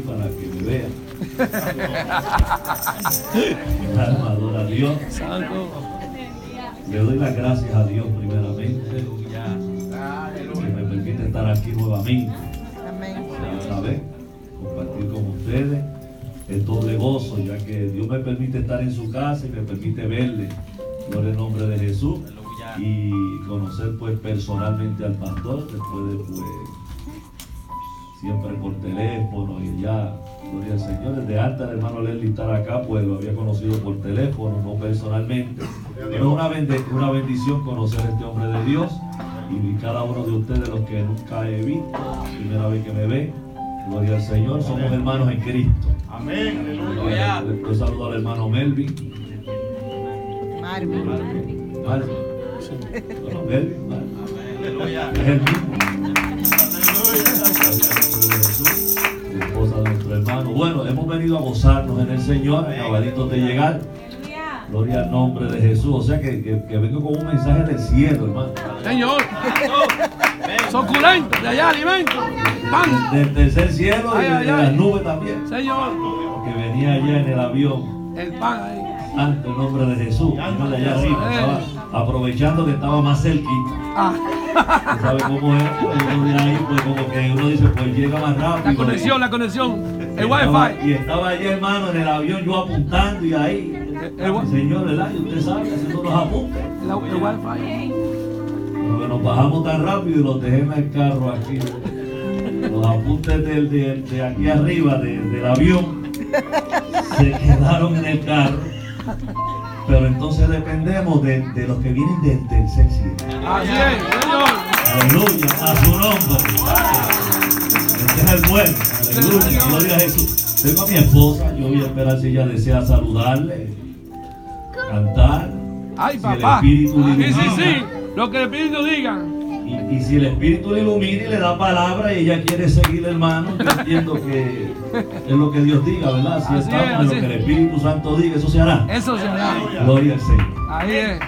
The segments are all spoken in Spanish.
para que me vean. Alma adora a Dios. Le doy las gracias a Dios primeramente que me permite estar aquí nuevamente. Otra vez, compartir con ustedes. Es doble gozo, ya que Dios me permite estar en su casa y me permite verle. Gloria al nombre de Jesús. Y conocer pues personalmente al pastor después de pues siempre por teléfono y ya, gloria al Señor, desde alta el hermano Leslie estar acá, pues lo había conocido por teléfono, no personalmente. Pero es una, una bendición conocer a este hombre de Dios y cada uno de ustedes, los que nunca he visto, primera vez que me ven, gloria al Señor, somos hermanos en Cristo. Amén. Aleluya. Le saludo al hermano Melvin. Marvin. Marvin. Marvin. Marvin. El hermano. Bueno, hemos venido a gozarnos en el Señor, acabaditos de llegar. Gloria al nombre de Jesús. O sea que, que, vengo con un mensaje del cielo, hermano. Señor. Suculento, de allá alimento. Pan. Del tercer cielo y de, las nubes también. Señor. Que venía allá en el avión. El pan ahí. Ante el nombre de Jesús. De allá arriba. Estaba aprovechando que estaba más cerquita. Ah. ¿Sabe cómo es? Uno ahí, pues como que uno dice, pues llega más rápido. La conexión, la conexión. El wifi. Y estaba allá, hermano, en el avión, yo apuntando y ahí. El, señor, ¿verdad? Y usted sabe, haciendo los apuntes. El, el wifi. Porque nos bajamos tan rápido y los dejé en el carro aquí. Los apuntes de, de aquí arriba del avión se quedaron en el carro. Pero entonces dependemos de, de los que vienen. Así es, Señor. Aleluya, a su nombre. Este es el bueno. Aleluya, gloria a Jesús. Tengo a mi esposa, yo voy a esperar si ella desea saludarle, cantar. Ay, papá. Si el Espíritu sí, sí, sí, lo que el Espíritu diga. Y, si el Espíritu le ilumina y le da palabra y ella quiere seguir, hermano, yo entiendo que es lo que Dios diga, ¿verdad? Si estamos en lo que el Espíritu Santo diga, eso se hará. Eso se hará. Gloria al Señor. Ahí es.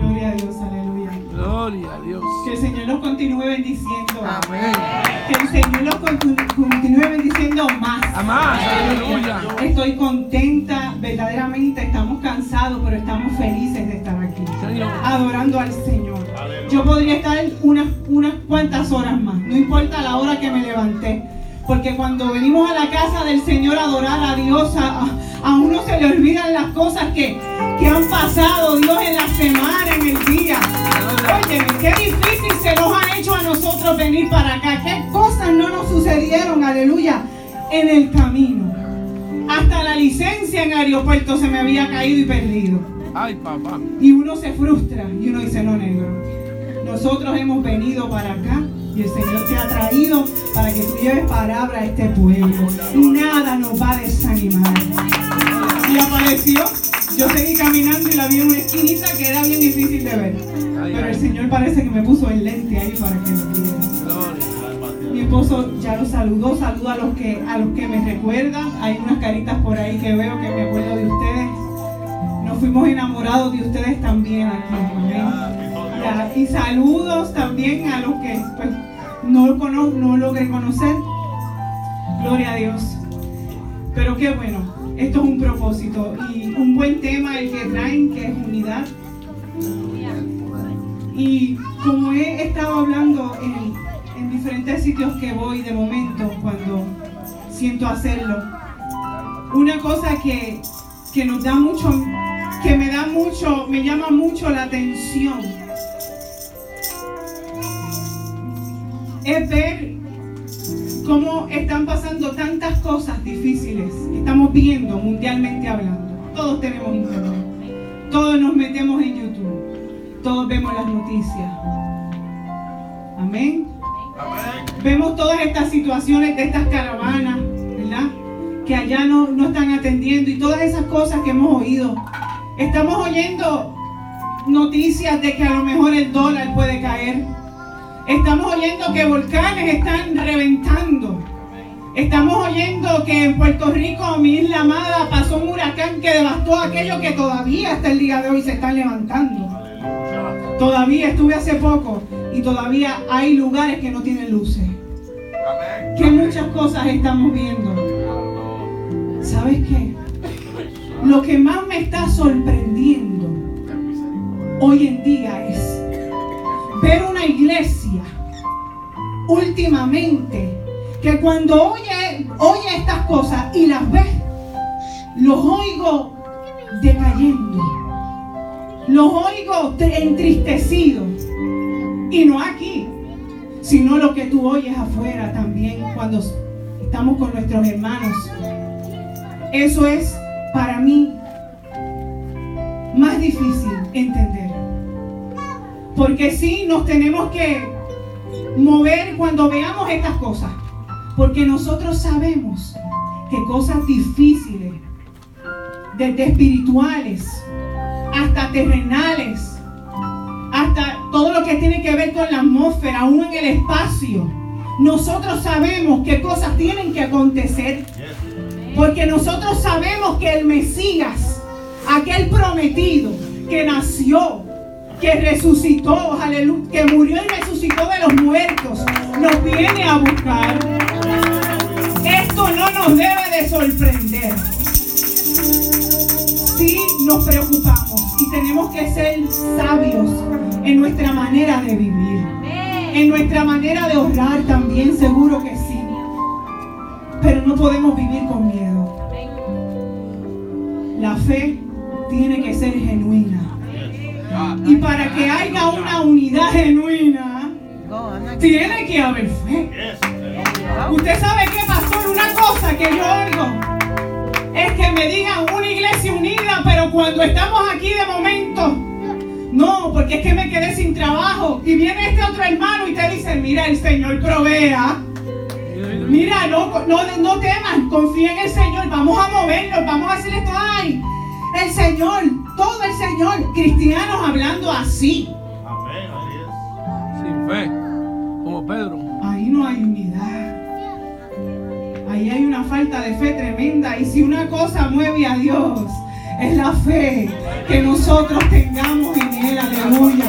Gloria a Dios. Gloria a Dios. Que el Señor los continúe bendiciendo. Amén. Que el Señor los continúe bendiciendo más. Más, aleluya. Estoy contenta, verdaderamente estamos cansados, pero estamos felices de estar aquí. Adorando al Señor. Yo podría estar unas, unas cuantas horas más, no importa la hora que me levanté. Porque cuando venimos a la casa del Señor a adorar a Dios, a, uno se le olvidan las cosas que, han pasado Dios en la venir para acá. Qué cosas no nos sucedieron, aleluya, en el camino. Hasta la licencia en aeropuerto se me había caído y perdido. Ay, papá. Y uno se frustra y uno dice, no, negro. Nosotros hemos venido para acá y el Señor te ha traído para que tú lleves palabra a este pueblo. Nada nos va a desanimar. Y apareció. Yo seguí caminando y la vi en una esquinita que era bien difícil de ver. Pero el Señor parece que me puso el lente ahí para que lo viera. Mi esposo ya lo saludó, saluda a los que a los que me recuerdan. Hay unas caritas por ahí que veo que me acuerdo de ustedes. Nos fuimos enamorados de ustedes también aquí. Amén. Y saludos también a los que pues, no, lo no logré conocer. Gloria a Dios. Pero qué bueno, esto es un propósito y un buen tema el que traen, que es unidad. Y como he estado hablando en, en diferentes sitios que voy de momento, cuando siento hacerlo, una cosa que, que nos da mucho, que me da mucho, me llama mucho la atención es ver cómo están pasando tantas cosas difíciles que estamos viendo mundialmente hablando. Todos tenemos internet, todos nos metemos en YouTube, todos vemos las noticias. Amén. Vemos todas estas situaciones de estas caravanas, ¿verdad? Que allá no, no están atendiendo y todas esas cosas que hemos oído. Estamos oyendo noticias de que a lo mejor el dólar puede caer Estamos oyendo que volcanes están reventando. Estamos oyendo que en Puerto Rico, mi isla amada, pasó un huracán que devastó aquello que todavía hasta el día de hoy se está levantando. Todavía estuve hace poco y todavía hay lugares que no tienen luces. Que mucha muchas cosas estamos viendo. ¿Sabes qué? Lo que más me está sorprendiendo hoy en día es ver una iglesia últimamente que cuando oye, oye estas cosas y las ve, los oigo decayendo, los oigo entristecidos. Y no aquí, sino lo que tú oyes afuera también cuando estamos con nuestros hermanos. Eso es para mí más difícil entender. Porque sí nos tenemos que mover cuando veamos estas cosas. Porque nosotros sabemos que cosas difíciles, desde espirituales hasta terrenales, todo lo que tiene que ver con la atmósfera, aún en el espacio, nosotros sabemos que cosas tienen que acontecer. Porque nosotros sabemos que el Mesías, aquel prometido que nació, que resucitó, aleluya, que murió y resucitó de los muertos, nos viene a buscar. Esto no nos debe de sorprender. Sí nos preocupamos y tenemos que ser sabios en nuestra manera de vivir, en nuestra manera de orar también, seguro que sí. Pero no podemos vivir con miedo. La fe tiene que ser genuina. Y para que haya una unidad genuina, tiene que haber fe. Usted sabe qué, pastor, una cosa que yo oigo es que me digan una iglesia unida, pero cuando estamos aquí de momento, no, porque es que me quedé sin trabajo. Y viene este otro hermano y te dice, mira, el Señor provea. Mira, no, no, no temas, confía en el Señor, vamos a movernos, vamos a hacer esto. Ay, el Señor, todo el Señor, cristianos hablando así. Amén, Sin fe, como Pedro. Ahí no hay unidad. Ahí hay una falta de fe tremenda. Y si una cosa mueve a Dios, es la fe que nosotros tengamos en Él. Aleluya.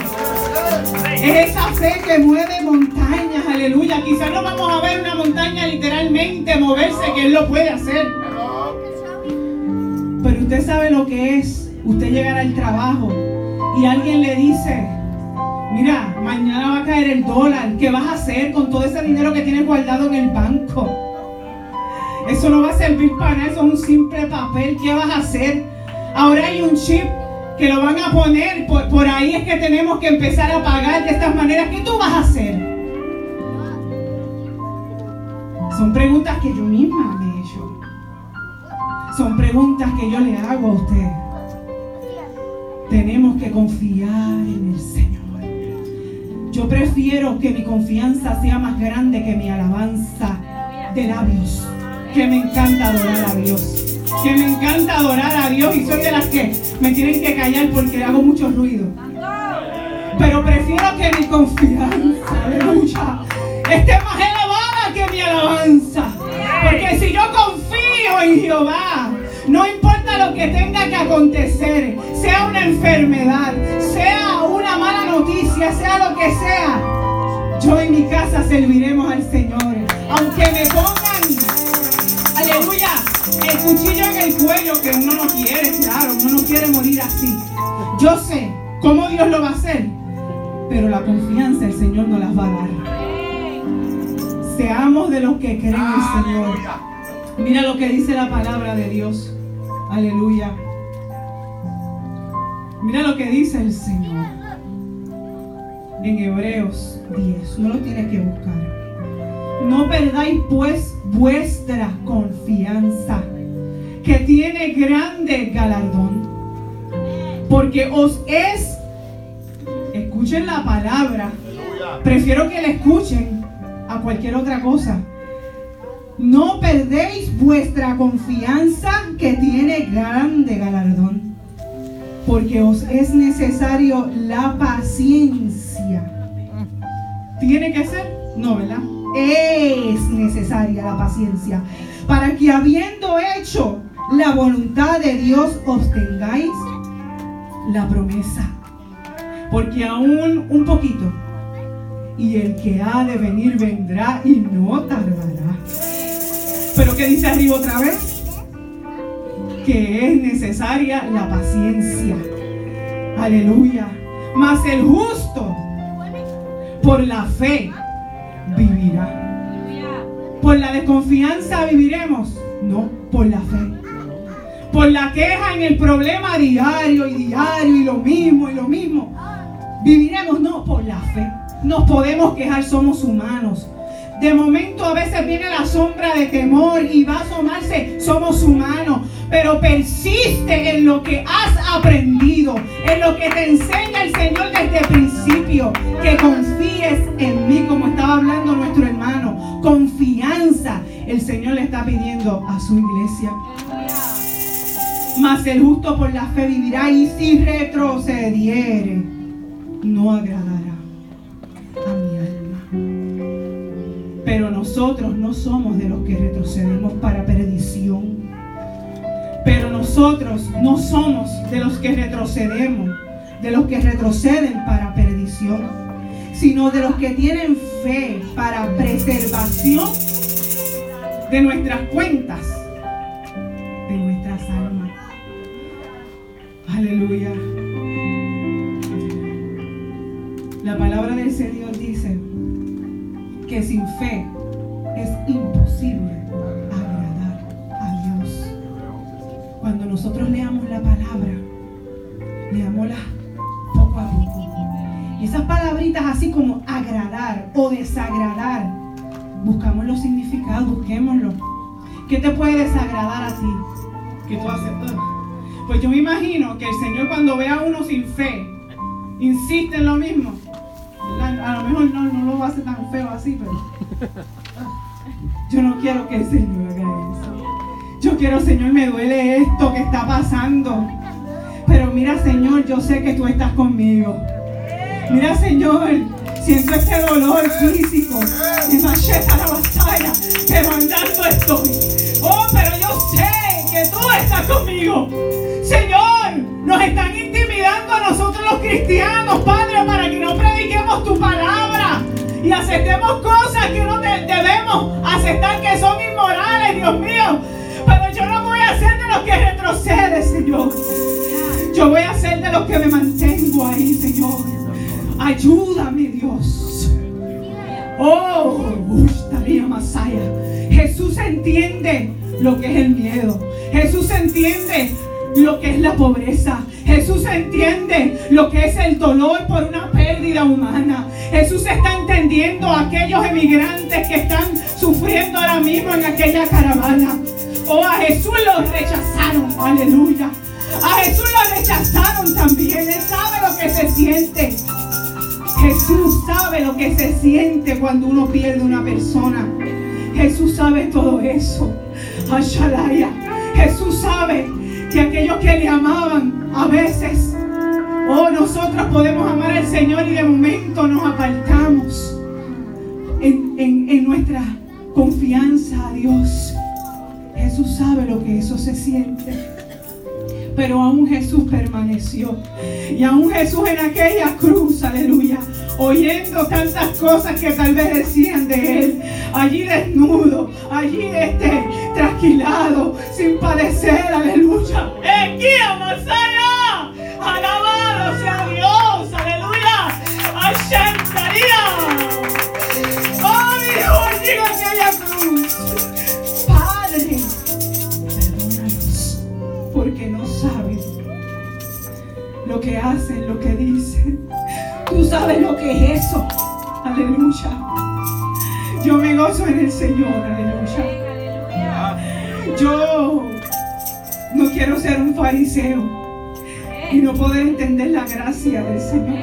Es esa fe que mueve montañas, aleluya. Quizás no vamos a ver una montaña literalmente moverse, que Él lo puede hacer. Pero usted sabe lo que es usted llegar al trabajo y alguien le dice, mira, mañana va a caer el dólar, ¿qué vas a hacer con todo ese dinero que tienes guardado en el banco? Eso no va a servir para nada, eso es un simple papel, ¿qué vas a hacer? Ahora hay un chip que lo van a poner, por, por, ahí es que tenemos que empezar a pagar de estas maneras. ¿Qué tú vas a hacer? Son preguntas que yo misma me he hecho. Son preguntas que yo le hago a usted. Tenemos que confiar en el Señor. Yo prefiero que mi confianza sea más grande que mi alabanza de labios. Que me encanta adorar a Dios que me encanta adorar a Dios y soy de las que me tienen que callar porque hago mucho ruido. Pero prefiero que mi confianza, aleluya, esté más elevada que mi alabanza. Porque si yo confío en Jehová, no importa lo que tenga que acontecer, sea una enfermedad, sea una mala noticia, sea lo que sea, yo y mi casa serviremos al Señor. Aunque me pongan, aleluya, el cuchillo en el cuello que uno no quiere, claro, uno no quiere morir así. Yo sé cómo Dios lo va a hacer, pero la confianza el Señor nos las va a dar. Seamos de los que creen en el Señor. Mira lo que dice la palabra de Dios. Aleluya. Mira lo que dice el Señor. En Hebreos 10. No lo tienes que buscar. No perdáis pues vuestra confianza, que tiene grande galardón. Porque os es, escuchen la palabra, prefiero que la escuchen a cualquier otra cosa. No perdéis vuestra confianza que tiene grande galardón, porque os es necesario la paciencia. ¿Tiene que ser? No, ¿verdad? Es necesaria la paciencia para que habiendo hecho la voluntad de Dios obtengáis la promesa. Porque aún un poquito y el que ha de venir vendrá y no tardará. Pero ¿qué dice arriba otra vez? Que es necesaria la paciencia. Aleluya. Mas el justo por la fe vivirá. Por la desconfianza viviremos. No, por la fe. Por la queja en el problema diario y diario y lo mismo y lo mismo. Viviremos no por la fe. Nos podemos quejar, somos humanos. De momento a veces viene la sombra de temor y va a asomarse, somos humanos, pero persiste en lo que has aprendido, en lo que te enseña el Señor desde el principio, que confíes en mí, como estaba hablando nuestro hermano, confianza el Señor le está pidiendo a su iglesia. Mas el justo por la fe vivirá y si retrocediere, no agradará a mi pero nosotros no somos de los que retrocedemos para perdición. Pero nosotros no somos de los que retrocedemos, de los que retroceden para perdición, sino de los que tienen fe para preservación de nuestras cuentas, de nuestras almas. Aleluya. La palabra del Señor que sin fe es imposible agradar a Dios. Cuando nosotros leamos la palabra, leámosla poco a poco. Esas palabritas así como agradar o desagradar, buscamos los significados, busquémoslo. ¿Qué te puede desagradar a ti? Que tú haces. Pues yo me imagino que el Señor cuando ve a uno sin fe, insiste en lo mismo a lo mejor no, no lo hace tan feo así, pero yo no quiero que el Señor haga eso. Yo quiero, Señor, me duele esto que está pasando. Pero mira, Señor, yo sé que tú estás conmigo. Mira, Señor, siento este dolor físico. Me macheta la batalla, pero andando estoy. Oh, pero yo sé que tú estás conmigo. Señor, nos están intimidando a nosotros los cristianos, Padre, para que no prediquemos tu palabra y aceptemos cosas que no debemos aceptar que son inmorales, Dios mío. Pero yo no voy a ser de los que retrocede, Señor. Yo voy a ser de los que me mantengo ahí, Señor. Ayúdame, Dios. Oh, estaría Masaya. Jesús entiende lo que es el miedo. Jesús entiende lo que es la pobreza. Jesús entiende lo que es el dolor por una pérdida humana. Jesús está entendiendo a aquellos emigrantes que están sufriendo ahora mismo en aquella caravana. Oh, a Jesús los rechazaron. Aleluya. A Jesús lo rechazaron también. Él sabe lo que se siente. Jesús sabe lo que se siente cuando uno pierde una persona. Jesús sabe todo eso. Jesús sabe que aquellos que le amaban a veces, oh, nosotros podemos amar al Señor y de momento nos apartamos en, en nuestra confianza a Dios. Jesús sabe lo que eso se siente. Pero aún Jesús permaneció. Y aún Jesús en aquella cruz, aleluya, oyendo tantas cosas que tal vez decían de él, allí desnudo, allí este, trasquilado, sin padecer, aleluya. ¡Eh, Masaya! ¡Alabado sea Dios! ¡Aleluya! ¡Ashantaría! ¡Oh, Dios, digo aquella cruz! Padre, perdónalos, porque no saben lo que hacen, lo que sabes lo que es eso. Aleluya. Yo me gozo en el Señor. Aleluya. Yo no quiero ser un fariseo y no poder entender la gracia del Señor.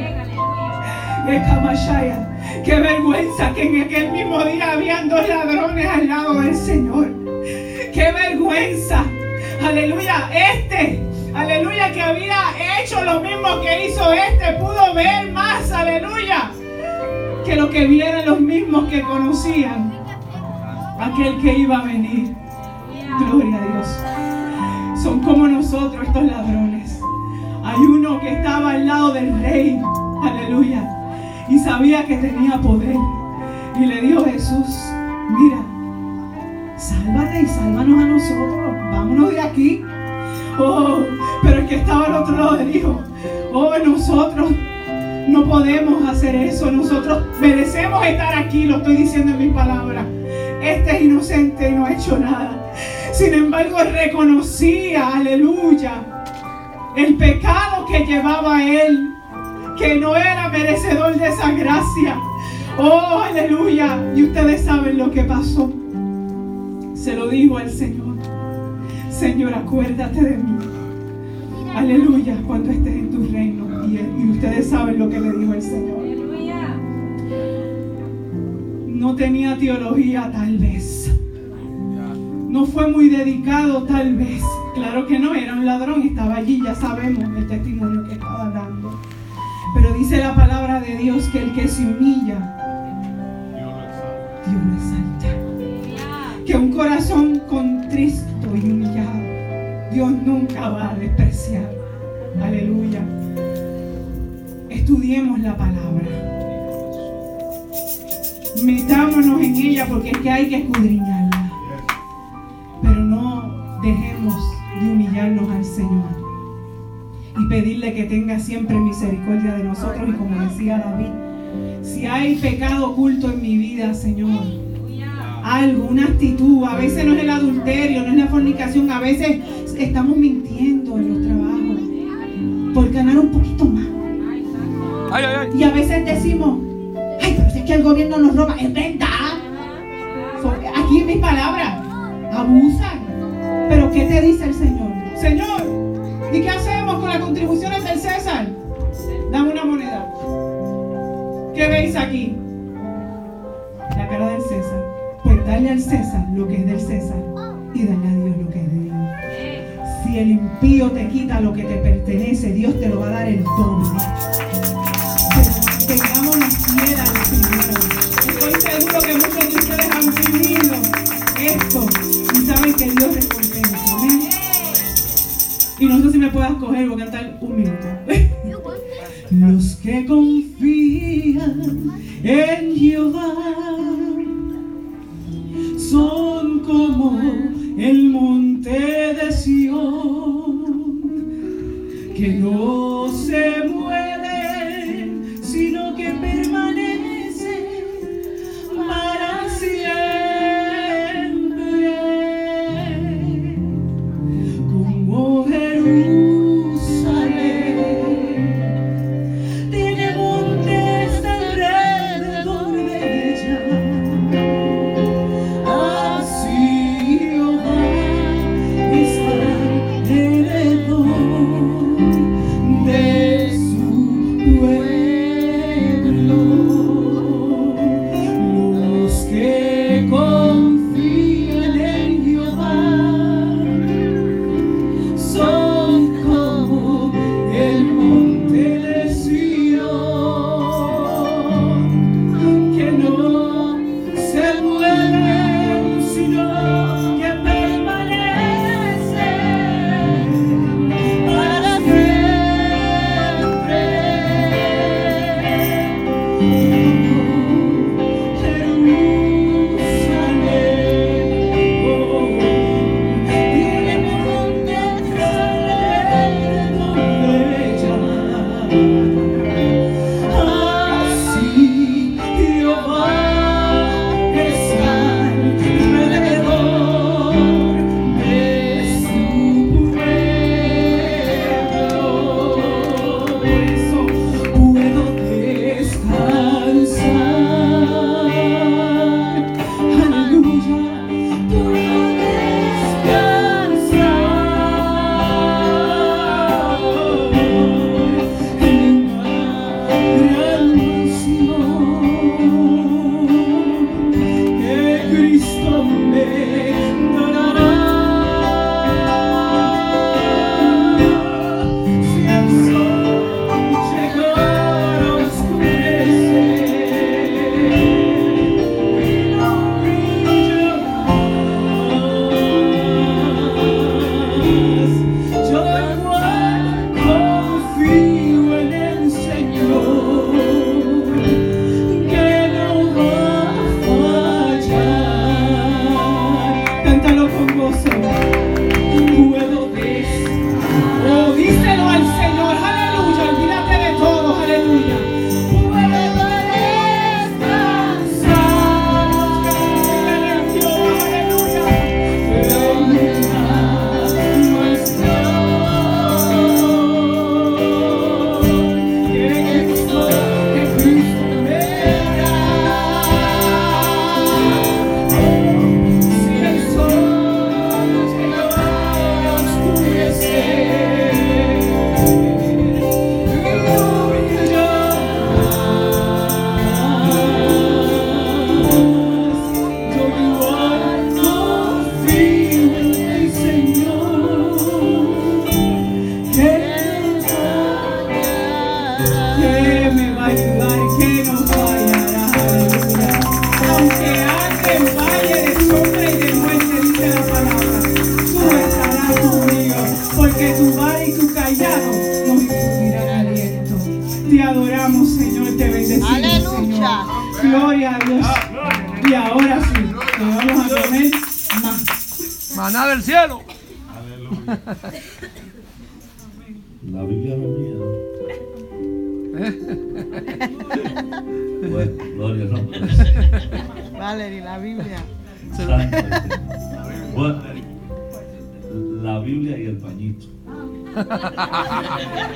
Qué vergüenza que en aquel mismo día habían dos ladrones al lado del Señor. Qué vergüenza. Aleluya. Este aleluya, que había hecho lo mismo que hizo este, pudo ver más, aleluya, que lo que vieron los mismos que conocían aquel que iba a venir. Gloria a Dios. Son como nosotros estos ladrones. Hay uno que estaba al lado del rey, aleluya, y sabía que tenía poder. Y le dijo Jesús, mira, sálvate y sálvanos a nosotros, vámonos de aquí. Oh, pero el que estaba al otro lado dijo, oh, nosotros no podemos hacer eso, nosotros merecemos estar aquí, lo estoy diciendo en mis palabras. Este es inocente y no ha hecho nada. Sin embargo, reconocía, aleluya, el pecado que llevaba él, que no era merecedor de esa gracia. Oh, aleluya. Y ustedes saben lo que pasó. Se lo dijo al Señor. Señor, acuérdate de mí. Aleluya, cuando estés en tu reino. Y, ustedes saben lo que le dijo el Señor. No tenía teología tal vez. No fue muy dedicado tal vez. Claro que no, era un ladrón, estaba allí, ya sabemos el testimonio que estaba dando. Pero dice la palabra de Dios que el que se humilla, Dios lo exalta. Que un corazón contristo y humillado, Dios nunca va a despreciar. Aleluya. Estudiemos la palabra. Metámonos en ella porque es que hay que escudriñarla. Pero no dejemos de humillarnos al Señor y pedirle que tenga siempre misericordia de nosotros. Y como decía David, si hay pecado oculto en mi vida, Señor, algo, una actitud, a veces no es el adulterio, no es la fornicación, a veces estamos mintiendo en los trabajos por ganar un poquito más. Y a veces decimos, ay, pero si es que el gobierno nos roba, es verdad. Aquí en mis palabras, abusan. Pero ¿qué te dice el Señor? Señor, ¿y qué hacemos con las contribuciones del César? Dame una moneda. ¿Qué veis aquí? La cara del César. Dale al César lo que es del César y dale a Dios lo que es de Dios. Si el impío te quita lo que te pertenece, Dios te lo va a dar el doble. tengamos la fiera de primero. Estoy seguro que muchos de ustedes han vivido esto y saben que Dios recompensa. Amén. Y no sé si me puedas coger, voy a cantar un minuto. Los que confían en Jehová el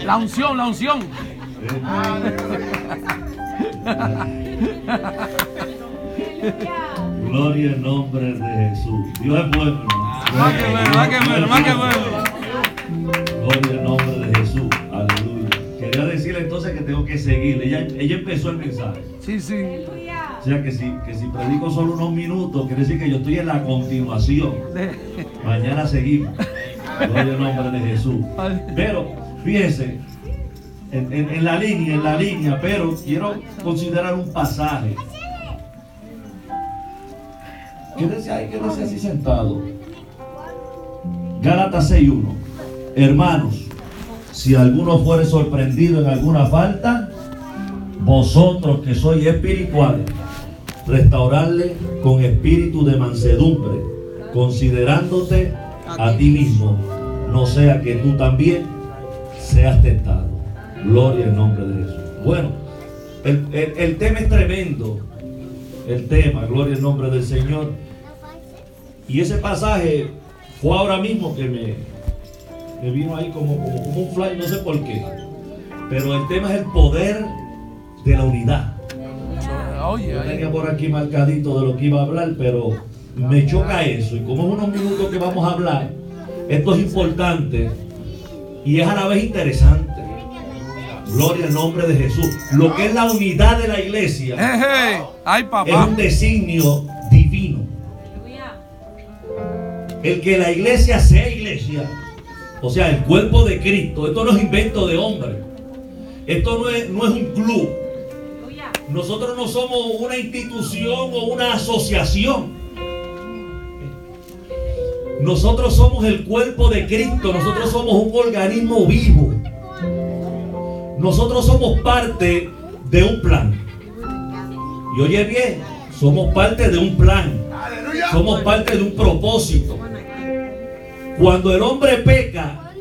La unción, la unción. Gloria al nombre de Jesús. Dios es bueno. Más que bueno, más que bueno, más que bueno. Gloria al nombre de Jesús. Aleluya. Quería decirle entonces que tengo que seguirle. Ella, ella empezó el mensaje. Sí, sí. O sea que si, que si predico solo unos minutos, quiere decir que yo estoy en la continuación. Mañana seguimos. Gloria al nombre de Jesús. Pero, fíjense, en, en- la línea, en la línea, pero quiero considerar un pasaje. Quédese ahí, quédese así sentado. Gálatas 6.1. Hermanos, si alguno fuere sorprendido en alguna falta, vosotros que sois espirituales, restaurarle con espíritu de mansedumbre, considerándote a ti mismo, no sea que tú también seas tentado. Gloria al nombre de Jesús. Bueno, el, el- el tema es tremendo. El tema, gloria al nombre del Señor. Y ese pasaje fue ahora mismo que me, me vino ahí como, como, como un fly, no sé por qué. Pero el tema es el poder de la unidad. Yo tenía por aquí marcadito de lo que iba a hablar, pero me choca eso. Y como es unos minutos que vamos a hablar, esto es importante y es a la vez interesante. Gloria al nombre de Jesús. Lo que es la unidad de la iglesia Eje, Ay, es papá. un designio divino. El que la iglesia sea iglesia, o sea, el cuerpo de Cristo, esto no es invento de hombre. Esto no es, no es un club. Nosotros no somos una institución o una asociación. Nosotros somos el cuerpo de Cristo. Nosotros somos un organismo vivo. Nosotros somos parte de un plan. Y oye bien, somos parte de un plan. Somos parte de un propósito. Cuando el hombre peca,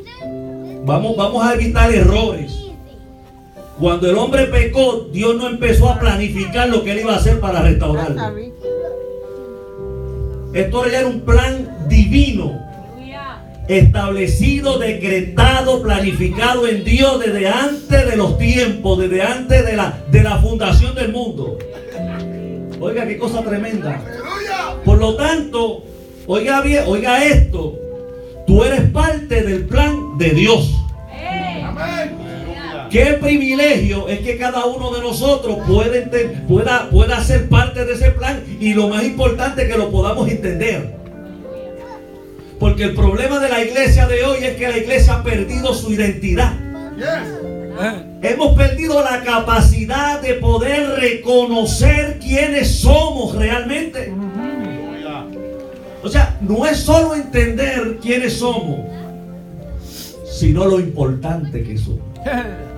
vamos, vamos a evitar errores. Cuando el hombre pecó, Dios no empezó a planificar lo que él iba a hacer para restaurarlo. Esto ya era un plan divino, establecido, decretado, planificado en Dios desde antes de los tiempos, desde antes de la, de la fundación del mundo. Oiga, qué cosa tremenda. Por lo tanto, oiga bien, oiga esto. Tú eres parte del plan de Dios. Qué privilegio es que cada uno de nosotros puede pueda, pueda ser parte de ese plan y lo más importante que lo podamos entender. Porque el problema de la iglesia de hoy es que la iglesia ha perdido su identidad. Hemos perdido la capacidad de poder reconocer quiénes somos realmente. O sea, no es solo entender quiénes somos, sino lo importante que somos.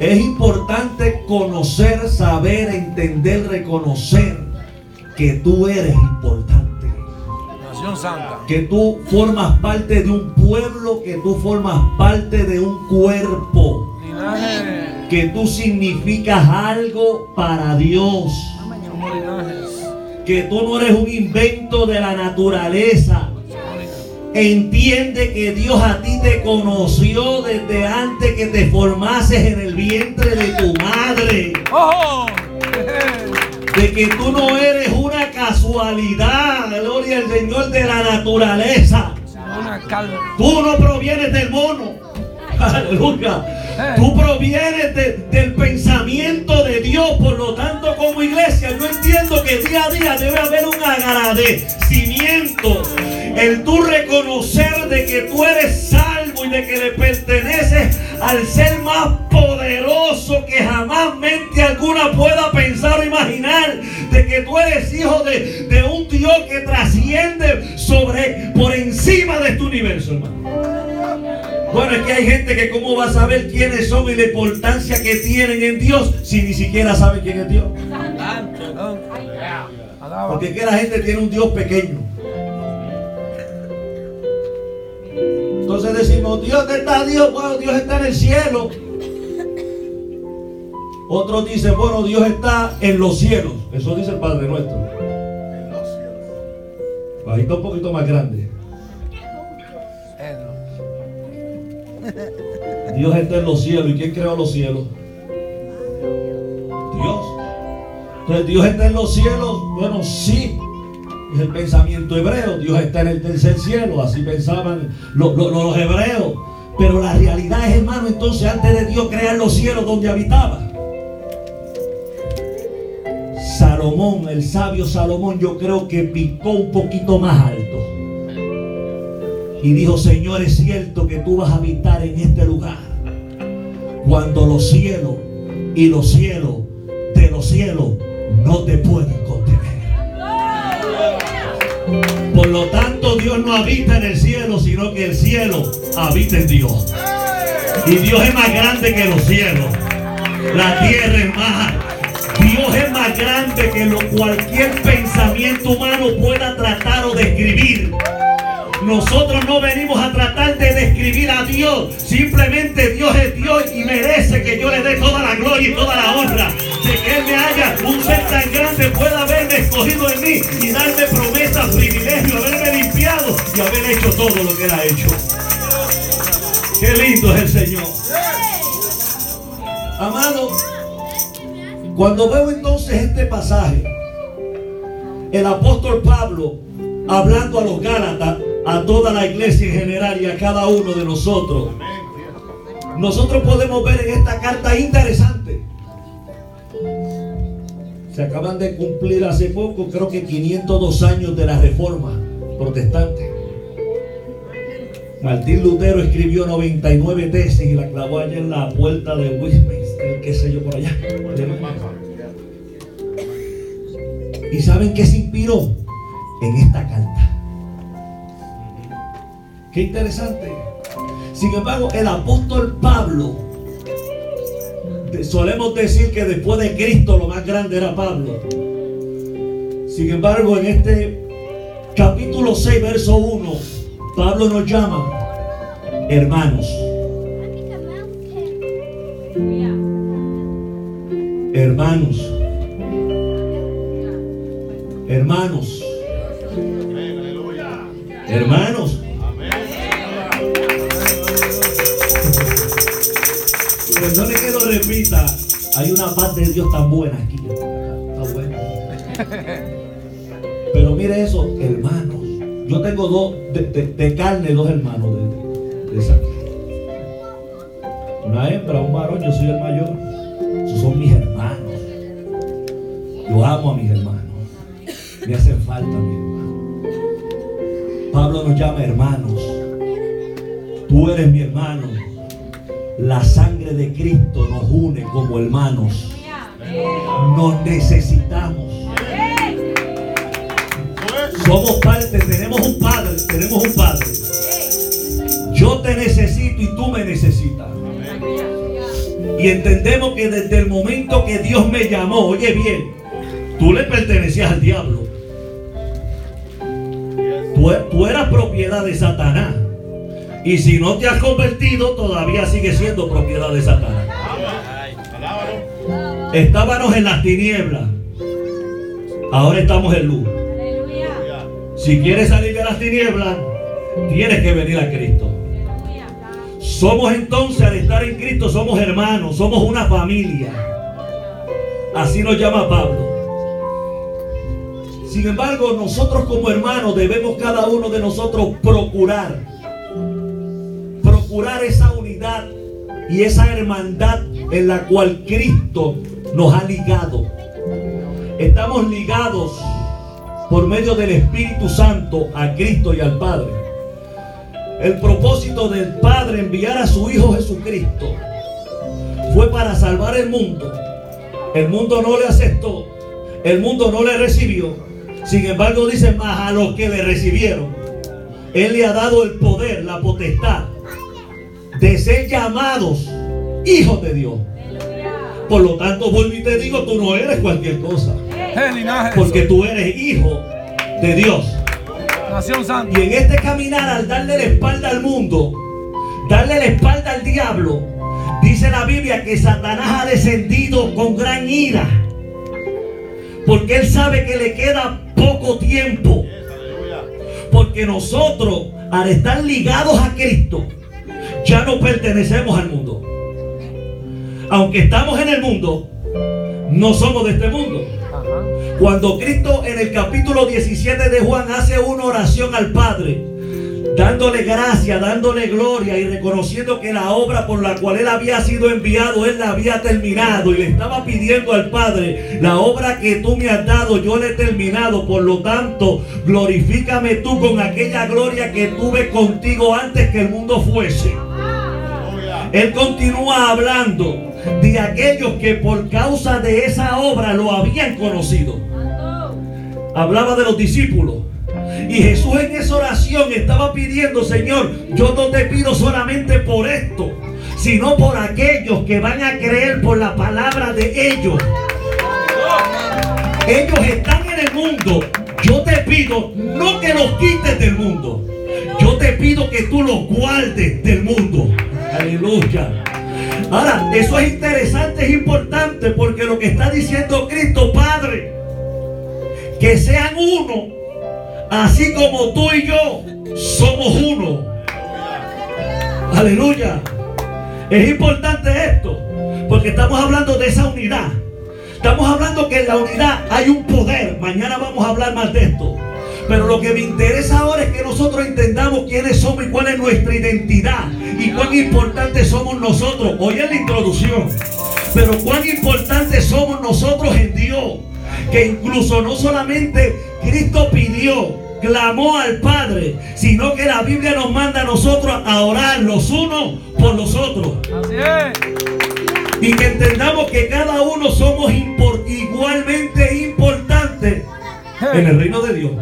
Es importante conocer, saber, entender, reconocer que tú eres importante. Nación Santa. Que tú formas parte de un pueblo, que tú formas parte de un cuerpo. Linaje. Que tú significas algo para Dios. Que tú no eres un invento de la naturaleza. Entiende que Dios a ti te conoció desde antes que te formases en el vientre de tu madre. Eje. De que tú no eres una casualidad, gloria al Señor de la naturaleza. Tú no provienes del mono. Aleluya. Tú provienes de- del pensamiento de Dios. Por lo tanto, como iglesia, yo entiendo que día a día debe haber un agradecimiento. El tú reconocer de que tú eres salvo y de que le perteneces al ser más poderoso que jamás mente alguna pueda pensar o imaginar. De que tú eres hijo de, de un Dios que trasciende sobre, por encima de este universo, hermano. Bueno, es que hay gente que cómo va a saber quiénes son y la importancia que tienen en Dios si ni siquiera sabe quién es Dios. Porque es que la gente tiene un Dios pequeño. Decimos, Dios está Dios, bueno, Dios está en el cielo. Otros dicen, bueno, Dios está en los cielos. Eso dice el Padre nuestro. En los cielos. Bajito un poquito más grande. Dios está en los cielos. ¿Y quién creó los cielos? Dios. Entonces, Dios está en los cielos. Bueno, sí. El pensamiento hebreo. Dios está en el tercer cielo. Así pensaban los, los hebreos. Pero la realidad es, hermano, entonces antes de Dios crear los cielos donde habitaba. Salomón, el sabio Salomón, yo creo que picó un poquito más alto. Y dijo, Señor, es cierto que tú vas a habitar en este lugar. Cuando los cielos y los cielos de los cielos no te pueden contener. Por lo tanto, Dios no habita en el cielo, sino que el cielo habita en Dios. Y Dios es más grande que los cielos. La tierra es más Dios es más grande que lo cualquier pensamiento humano pueda tratar o describir. Nosotros no venimos a tratar de describir a Dios. Simplemente Dios es Dios y merece que yo le dé toda la gloria y toda la honra. De que Él me haya, un ser tan grande pueda haberme escogido en mí y darme promesas, privilegios, haberme limpiado y haber hecho todo lo que Él ha hecho. Qué lindo es el Señor. Amado, cuando veo entonces este pasaje, el apóstol Pablo hablando a los Gálatas, a toda la iglesia en general y a cada uno de nosotros, nosotros podemos ver en esta carta interesante. Se acaban de cumplir hace poco, creo que 502 años de la reforma protestante. Martín Lutero escribió 99 tesis y la clavó allá en la puerta de Westminster, qué sé yo por allá. ¿Y saben qué se inspiró? En esta carta. Qué interesante. Sin embargo, el apóstol Pablo, solemos decir que después de Cristo lo más grande era Pablo. Sin embargo, en este capítulo 6, verso 1, Pablo nos llama hermanos. Hermanos. Hermanos. Hermanos. Perdone que lo repita. Hay una paz de Dios tan buena aquí. Está buena. Pero mire eso, hermanos. Yo tengo dos, de, carne, dos hermanos de, de, Una hembra, un varón, yo soy el mayor. Esos son mis hermanos. Yo amo a mis hermanos. Me hacen falta mi hermano. Pablo nos llama hermanos. Tú eres mi hermano. La sangre de Cristo nos une como hermanos. Nos necesitamos. Somos parte, tenemos un padre, tenemos un padre. Yo te necesito y tú me necesitas. Y entendemos que desde el momento que Dios me llamó, oye bien, tú le pertenecías al diablo. Tú, tú eras propiedad de Satanás. Y si no te has convertido, todavía sigue siendo propiedad de Satanás. Estábamos en las tinieblas. Ahora estamos en luz. Si quieres salir de las tinieblas, tienes que venir a Cristo. Somos entonces, al estar en Cristo, somos hermanos, somos una familia. Así nos llama Pablo. Sin embargo, nosotros como hermanos debemos cada uno de nosotros procurar, esa unidad y esa hermandad en la cual Cristo nos ha ligado. Estamos ligados por medio del Espíritu Santo a Cristo y al Padre. El propósito del Padre enviar a su Hijo Jesucristo fue para salvar el mundo. El mundo no le aceptó, el mundo no le recibió. Sin embargo, dice más a los que le recibieron. Él le ha dado el poder, la potestad de ser llamados hijos de Dios. Por lo tanto, vuelvo y te digo, tú no eres cualquier cosa. Porque tú eres hijo de Dios. Y en este caminar, al darle la espalda al mundo, darle la espalda al diablo, dice la Biblia que Satanás ha descendido con gran ira. Porque él sabe que le queda poco tiempo. Porque nosotros, al estar ligados a Cristo, ya no pertenecemos al mundo. Aunque estamos en el mundo, no somos de este mundo. Cuando Cristo en el capítulo 17 de Juan hace una oración al Padre, dándole gracia, dándole gloria y reconociendo que la obra por la cual él había sido enviado, él la había terminado y le estaba pidiendo al Padre, la obra que tú me has dado, yo la he terminado, por lo tanto, glorifícame tú con aquella gloria que tuve contigo antes que el mundo fuese. Él continúa hablando de aquellos que por causa de esa obra lo habían conocido. Hablaba de los discípulos. Y Jesús en esa oración estaba pidiendo, Señor, yo no te pido solamente por esto, sino por aquellos que van a creer por la palabra de ellos. Ellos están en el mundo. Yo te pido no que los quites del mundo. Yo te pido que tú los guardes del mundo. Aleluya. Ahora, eso es interesante, es importante, porque lo que está diciendo Cristo, Padre, que sean uno, así como tú y yo somos uno. Aleluya. Es importante esto, porque estamos hablando de esa unidad. Estamos hablando que en la unidad hay un poder. Mañana vamos a hablar más de esto. Pero lo que me interesa ahora es que nosotros entendamos quiénes somos y cuál es nuestra identidad y cuán importantes somos nosotros. Hoy es la introducción. Pero cuán importantes somos nosotros en Dios. Que incluso no solamente Cristo pidió, clamó al Padre, sino que la Biblia nos manda a nosotros a orar los unos por los otros. Así es. Y que entendamos que cada uno somos igualmente importantes en el reino de Dios.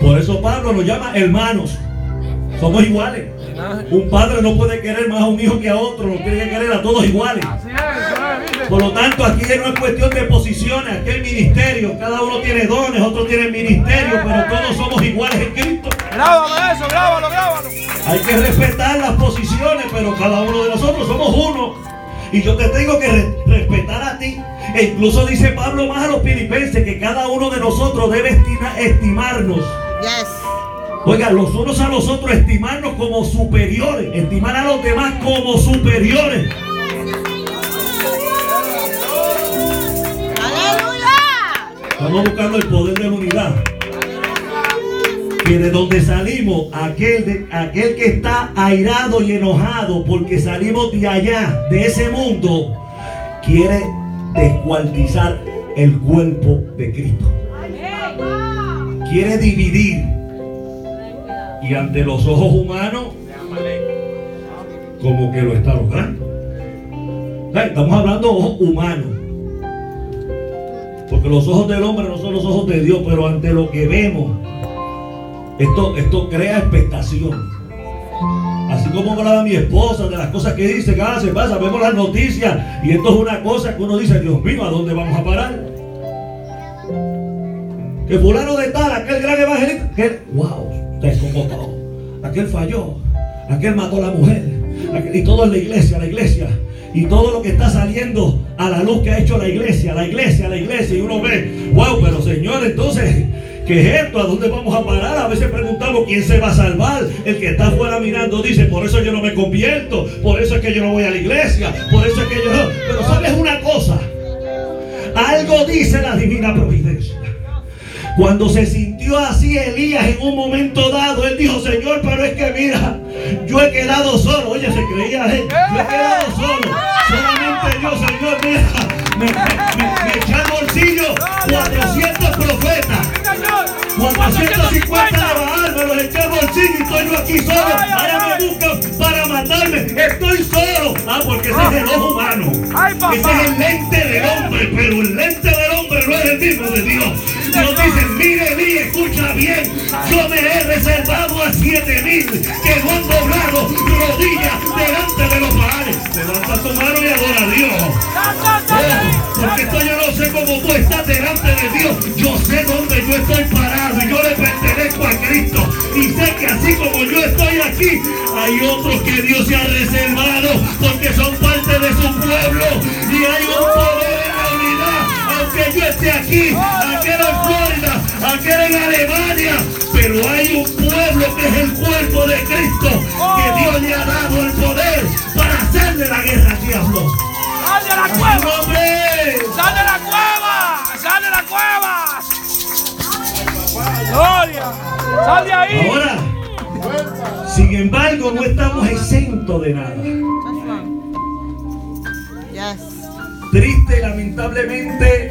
Por eso Pablo nos llama hermanos. Somos iguales. Un padre no puede querer más a un hijo que a otro, no tiene que querer a todos iguales. Por lo tanto, aquí no es cuestión de posiciones, aquí hay ministerio, cada uno tiene dones, otro tiene ministerio, pero todos somos iguales en Cristo. Grábalo eso, grábalo, grábalo. Hay que respetar las posiciones, pero cada uno de nosotros somos uno. Y yo te tengo que respetar a ti. E incluso dice Pablo más a los filipenses que cada uno de nosotros debe estimarnos. Yes. Oiga, los unos a los otros estimarnos como superiores, estimar a los demás como superiores. Estamos buscando el poder de la unidad. De donde salimos, aquel, aquel que está airado y enojado porque salimos de allá, de ese mundo, quiere descuartizar el cuerpo de Cristo. Quiere dividir y ante los ojos humanos, como que lo está logrando. Estamos hablando de ojos humanos. Porque los ojos del hombre no son los ojos de Dios, pero ante lo que vemos, esto, esto crea expectación. Así como hablaba mi esposa de las cosas que dice, que se pasa, vemos las noticias y esto es una cosa que uno dice, Dios mío, ¿a dónde vamos a parar? Que fulano de tal, aquel gran evangelista, que, wow, desconvocado. Aquel falló, aquel mató a la mujer, y todo en la iglesia, la iglesia. Y todo lo que está saliendo a la luz que ha hecho la iglesia, la iglesia, la iglesia. Y uno ve, wow, pero Señor, entonces, ¿qué es esto? ¿A dónde vamos a parar? A veces preguntamos quién se va a salvar. El que está afuera mirando dice, por eso yo no me convierto, por eso es que yo no voy a la iglesia, por eso es que yo no. Pero sabes una cosa, algo dice la divina providencia. Cuando se sintió así Elías en un momento dado, él dijo, Señor, pero es que mira, yo he quedado solo. Oye, se creía él, yo he quedado solo. Solamente yo, Señor, me, me, eché al bolsillo 400 profetas. 450 de Baal, me los eché al bolsillo y estoy yo aquí solo. Ahora me buscan para matarme. Estoy solo. Ah, porque ese es el ojo humano. Ese es el lente del hombre, pero el lente del hombre no es el mismo de Dios. Dios dice, mire, mire, escucha bien, yo me he reservado a siete mil que no han doblado rodillas delante de los baales. Levanta tu mano y adora a Dios. Oh, porque esto yo no sé cómo tú estás delante de Dios. Yo sé dónde yo estoy parado y yo le pertenezco a Cristo. Y sé que así como yo estoy aquí, Hay otros que Dios se ha reservado porque son parte de su pueblo. Y hay un poder Aunque yo esté aquí, aquel en Florida, aquel en Alemania. Pero hay un pueblo que es el cuerpo de Cristo. Que Dios le ha dado el poder para hacerle la guerra al diablo. ¡Sal de la cueva! ¡Sal de la cueva! ¡Sal de la cueva! ¡Gloria! ¡Sal de ahí! Ahora, sin embargo, no estamos exentos de nada. Triste y lamentablemente,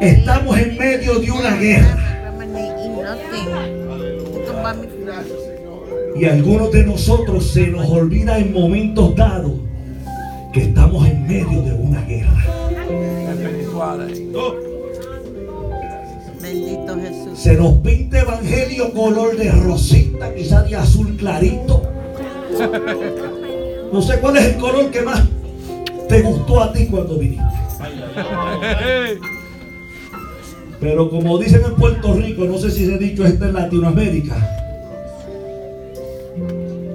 estamos en medio de una guerra. Y algunos de nosotros se nos olvida en momentos dados que estamos en medio de una guerra. Bendito Jesús. Se nos pinta evangelio color de rosita, quizás de azul clarito. No sé cuál es el color que más te gustó a ti cuando viniste. Pero como dicen en Puerto Rico, no sé si se ha dicho esto en Latinoamérica.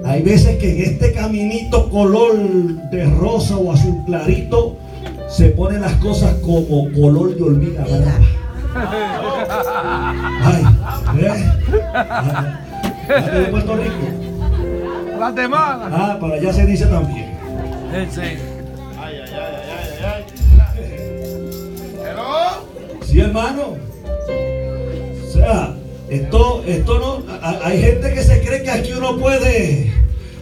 Hay veces que en este caminito color de rosa o azul clarito se ponen las cosas como color de hormiga brava. Ay, ¿eh? Ah, de Puerto Rico? Guatemala. Ah, para allá se dice también. Sí. Sí, hermano. O sea, esto, esto no. Hay gente que se cree que aquí uno puede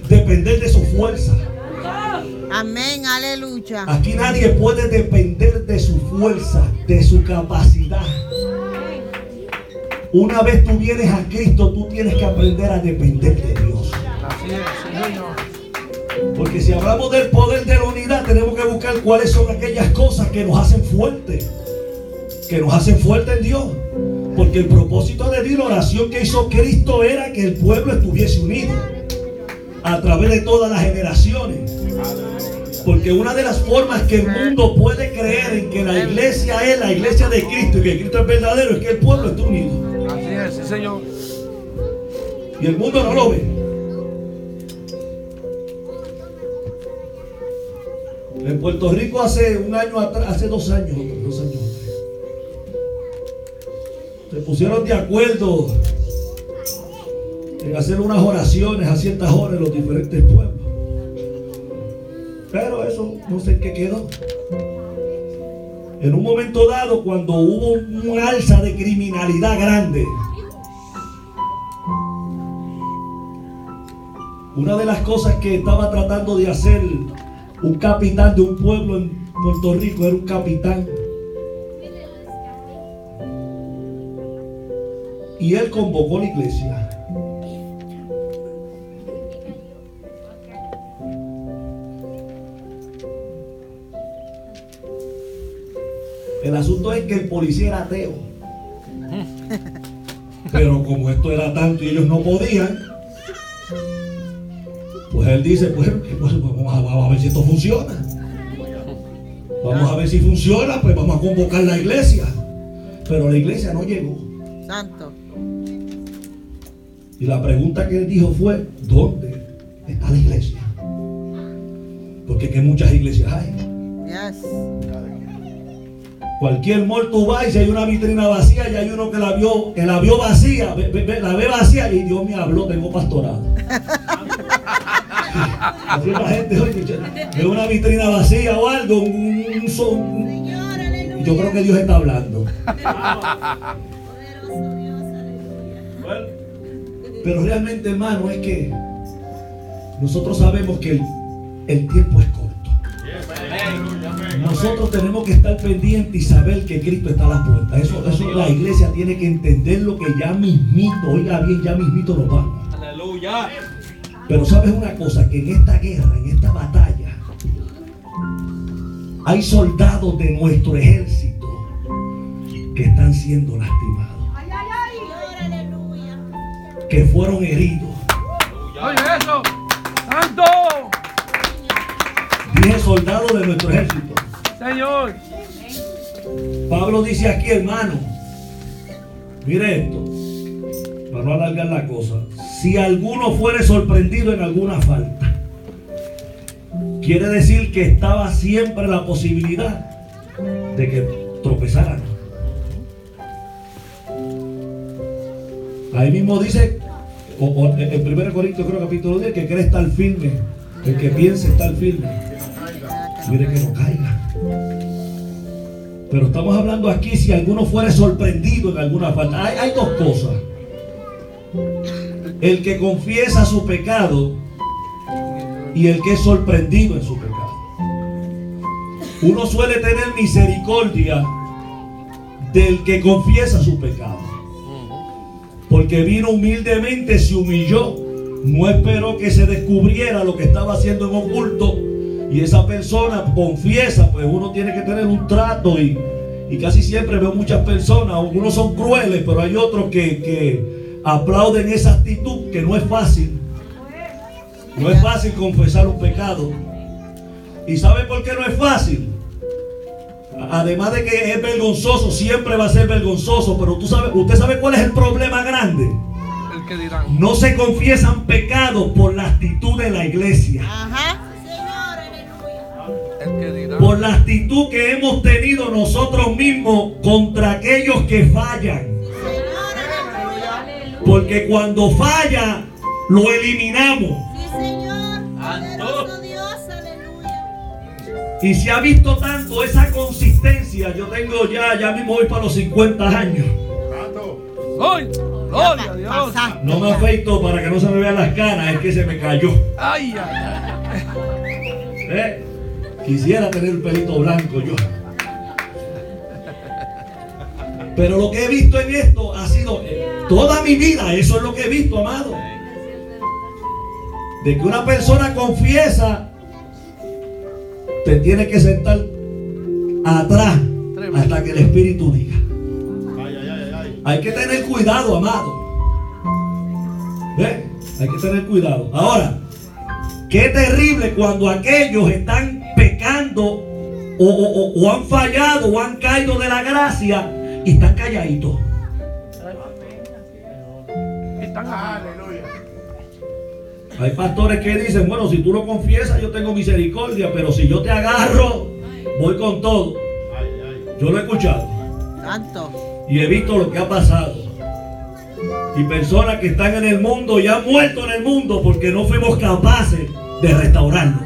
depender de su fuerza. Amén, aleluya. Aquí nadie puede depender de su fuerza, de su capacidad. Una vez tú vienes a Cristo, tú tienes que aprender a depender de Dios. Porque si hablamos del poder de la unidad, tenemos que buscar cuáles son aquellas cosas que nos hacen fuertes. Que nos hacen fuertes en Dios. Porque el propósito de Dios, la oración que hizo Cristo era que el pueblo estuviese unido. A través de todas las generaciones. Porque una de las formas que el mundo puede creer en que la iglesia es la iglesia de Cristo y que Cristo es verdadero es que el pueblo esté unido. Así es, sí, señor. Y el mundo no lo ve. En Puerto Rico hace un año atrás, hace dos años, dos años se pusieron de acuerdo en hacer unas oraciones a ciertas horas en los diferentes pueblos. Pero eso no sé qué quedó. En un momento dado, cuando hubo un alza de criminalidad grande, Una de las cosas que estaba tratando de hacer un capitán de un pueblo en Puerto Rico era un capitán. Y él convocó la iglesia. El asunto es que el policía era ateo. Pero como esto era tanto y ellos no podían, pues él dice, pues, pues, pues, vamos, a, vamos a ver si esto funciona. Vamos a ver si funciona, pues vamos a convocar la iglesia. Pero la iglesia no llegó. Santo. Y la pregunta que él dijo fue, ¿dónde está la iglesia? Porque que muchas iglesias hay. Yes. Cualquier muerto va y si hay una vitrina vacía y hay uno que la vio, que la vio vacía, ve- ve- ve- la ve vacía y Dios me habló, tengo pastorado. Así la gente, oye, ve una vitrina vacía o algo, un, un son. y yo creo que Dios está hablando. Pero realmente, hermano, es que nosotros sabemos que el, el tiempo es corto. Nosotros tenemos que estar pendientes y saber que Cristo está a las puertas. Eso, eso la iglesia tiene que entender lo que ya mismito, oiga bien, ya mismito nos vamos. Aleluya. Pero sabes una cosa, que en esta guerra, en esta batalla, hay soldados de nuestro ejército que están siendo lastimados, que fueron heridos. Oye, eso. Santo. Dije soldados de nuestro ejército. Señor. Pablo dice aquí, hermano, mire esto, para no alargar la cosa, si alguno fuere sorprendido en alguna falta. Quiere decir que estaba siempre la posibilidad de que tropezaran. Ahí mismo dice, o, o, en 1 Corintios creo capítulo 10, que cree estar firme, el que piense estar firme. Mire que no caiga. Pero estamos hablando aquí si alguno fuere sorprendido en alguna falta. Hay dos cosas. El que confiesa su pecado y el que es sorprendido en su pecado. Uno suele tener misericordia del que confiesa su pecado. Porque vino humildemente, se humilló, no esperó que se descubriera lo que estaba haciendo en oculto. Y esa persona confiesa, pues uno tiene que tener un trato y, y casi siempre veo muchas personas, algunos son crueles, pero hay otros que, que aplauden esa actitud que no es fácil. No es fácil confesar un pecado. ¿Y sabe por qué no es fácil? Además de que es vergonzoso, siempre va a ser vergonzoso, pero tú sabes, usted sabe cuál es el problema grande. El que dirán. No se confiesan pecados por la actitud de la iglesia. Ajá. El que dirán. Por la actitud que hemos tenido nosotros mismos contra aquellos que fallan. Porque cuando falla, lo eliminamos. Sí, Señor. Y se ha visto tanto esa consistencia. Yo tengo ya, ya mismo voy para los 50 años. ¡Ay! ¡Gloria a Dios! No me afeito para que no se me vean las canas, es que se me cayó. ¡Ay, ay, ¿Eh? Quisiera tener el pelito blanco yo. Pero lo que he visto en esto ha sido eh, toda mi vida, eso es lo que he visto, amado. De que una persona confiesa, te tiene que sentar atrás hasta que el Espíritu diga. Hay que tener cuidado, amado. ¿Ve? Hay que tener cuidado. Ahora, qué terrible cuando aquellos están pecando o, o- o- o han fallado o han caído de la gracia y están calladitos. Están Hay pastores que dicen, bueno, si tú lo confiesas, yo tengo misericordia, pero si yo te agarro, voy con todo. Yo lo he escuchado Santo. y he visto lo que ha pasado. Y personas que están en el mundo y han muerto en el mundo porque no fuimos capaces de restaurarlo.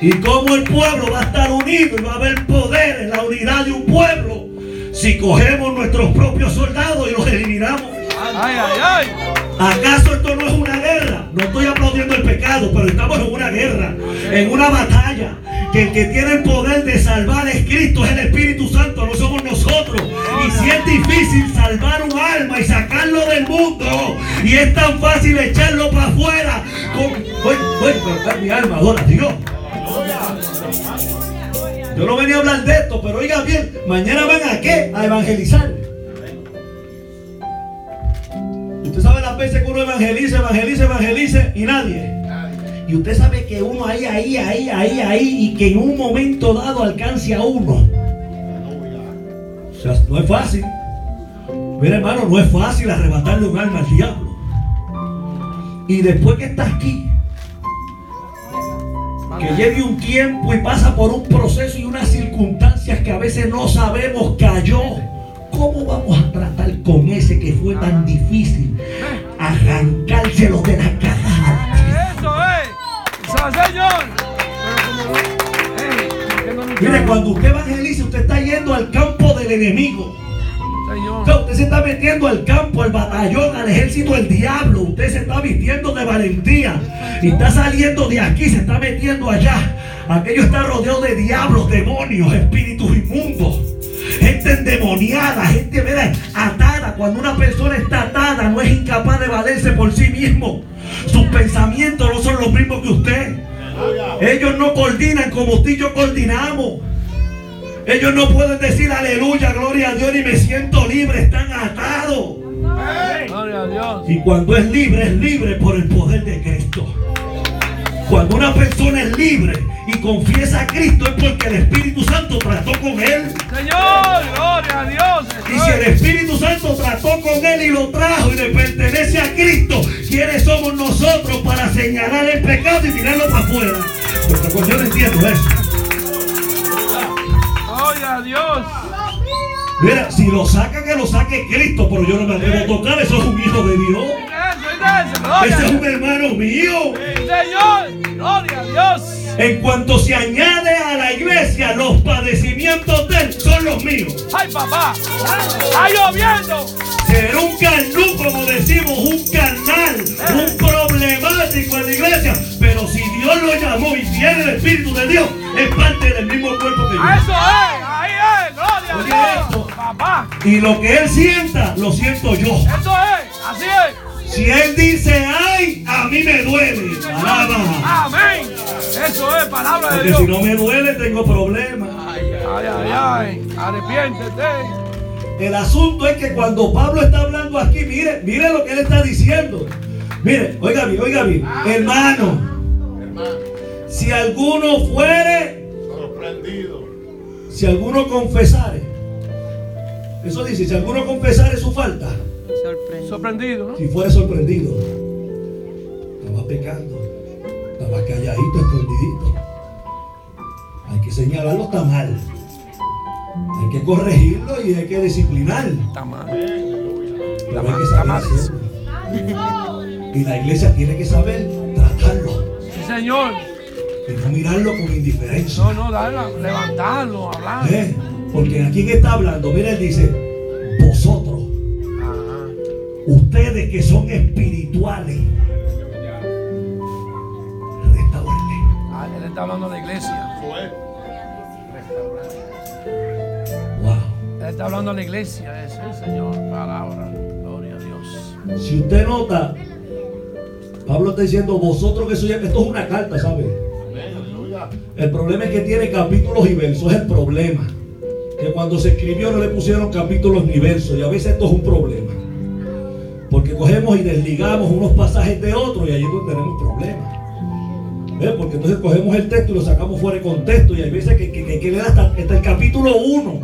Y cómo el pueblo va a estar unido y va a haber poder en la unidad de un pueblo si cogemos nuestros propios soldados y los eliminamos. ¡Ay, ay, ay! ¿Acaso esto no es una guerra? No estoy aplaudiendo el pecado, pero estamos en una guerra, en una batalla. Que el que tiene el poder de salvar es Cristo, es el Espíritu Santo, no somos nosotros. Y si es difícil salvar un alma y sacarlo del mundo, y es tan fácil echarlo para afuera, voy, voy, voy, mi alma, adora a Dios. Yo no venía a hablar de esto, pero oiga bien, mañana van a qué? A evangelizar. Usted sabe las veces que uno evangeliza, evangeliza, evangeliza y nadie. Y usted sabe que uno ahí, ahí, ahí, ahí, ahí, y que en un momento dado alcance a uno. O sea, no es fácil. Mira, hermano, no es fácil arrebatarle un alma al diablo. Y después que está aquí, que lleve un tiempo y pasa por un proceso y unas circunstancias que a veces no sabemos cayó. ¿Cómo vamos a tratar con ese que fue tan difícil? Arrancárselo de la cara. ¡Eso es! ¡Eso es, Señor! Mire, cuando usted evangeliza, usted está yendo al campo del enemigo. O Señor. sea, usted se está metiendo al campo, al batallón, al ejército del diablo. Usted se está vistiendo de valentía. Y está saliendo de aquí, se está metiendo allá. Aquello está rodeado de diablos, demonios, espíritus inmundos. Gente endemoniada, gente ¿verdad? atada. Cuando una persona está atada, no es incapaz de valerse por sí mismo. Sus pensamientos no son los mismos que usted. Ellos no coordinan como usted y yo coordinamos. Ellos no pueden decir aleluya, gloria a Dios y me siento libre, están atados. Gloria a Dios. Y cuando es libre, es libre por el poder de Cristo. Cuando una persona es libre y confiesa a Cristo es porque el Espíritu Santo trató con él. Señor, gloria a Dios. Y si el Espíritu Santo trató con él y lo trajo y le pertenece a Cristo, ¿quiénes somos nosotros para señalar el pecado y tirarlo para afuera? Porque yo no entiendo eso. Gloria a Dios. Mira, si lo saca que lo saque Cristo, pero yo no me atrevo a tocar, eso es un hijo de Dios. Ese es un hermano mío. Señor, gloria a Dios. En cuanto se añade a la iglesia, los padecimientos de él son los míos. Ay, papá. Está lloviendo. Ser un carnú, como decimos, un carnal, un problemático en la iglesia. Pero si Dios lo llamó y tiene el Espíritu de Dios, es parte del mismo cuerpo que yo. Eso es. Ahí es. Gloria a. Dios. Papá. Y lo que él sienta, lo siento yo. Eso es. Así es. Si él dice, ay, a mí me duele. Alaba. Amén. Eso es palabra de Porque Dios. si no me duele, tengo problemas. Ay, ay, ay. Arrepiéntete. El asunto es que cuando Pablo está hablando aquí, mire, mire lo que él está diciendo. Mire, oiga bien, oiga bien, hermano, si alguno fuere, Sorprendido. si alguno confesare, eso dice, si alguno confesare su falta, Sorprendido. Sorprendido, ¿no? si fuere sorprendido, estaba pecando, estaba calladito, escondidito. Hay que señalarlo, está mal. Hay que corregirlo y hay que disciplinar. Está mal. Está mal. Y la iglesia tiene que saber tratarlo Sí, señor. y no mirarlo con indiferencia. No, no, dale, levantarlo, hablar. ¿Eh? Porque aquí está hablando, mira, él dice, vosotros. Ustedes que son espirituales, restaurarle. Ah, él está hablando de la iglesia. Wow. Él está hablando de la iglesia. Es el Señor. Palabra. Gloria a Dios. Si usted nota, Pablo está diciendo, vosotros que sois, esto es una carta, ¿sabe? Aleluya. El problema es que tiene capítulos y versos, es el problema. Que cuando se escribió no le pusieron capítulos ni versos y a veces esto es un problema. Porque cogemos y desligamos unos pasajes de otros y ahí es donde tenemos problemas. ¿Ves? Porque entonces cogemos el texto y lo sacamos fuera de contexto y hay veces que, que, que que leer hasta, hasta el capítulo 1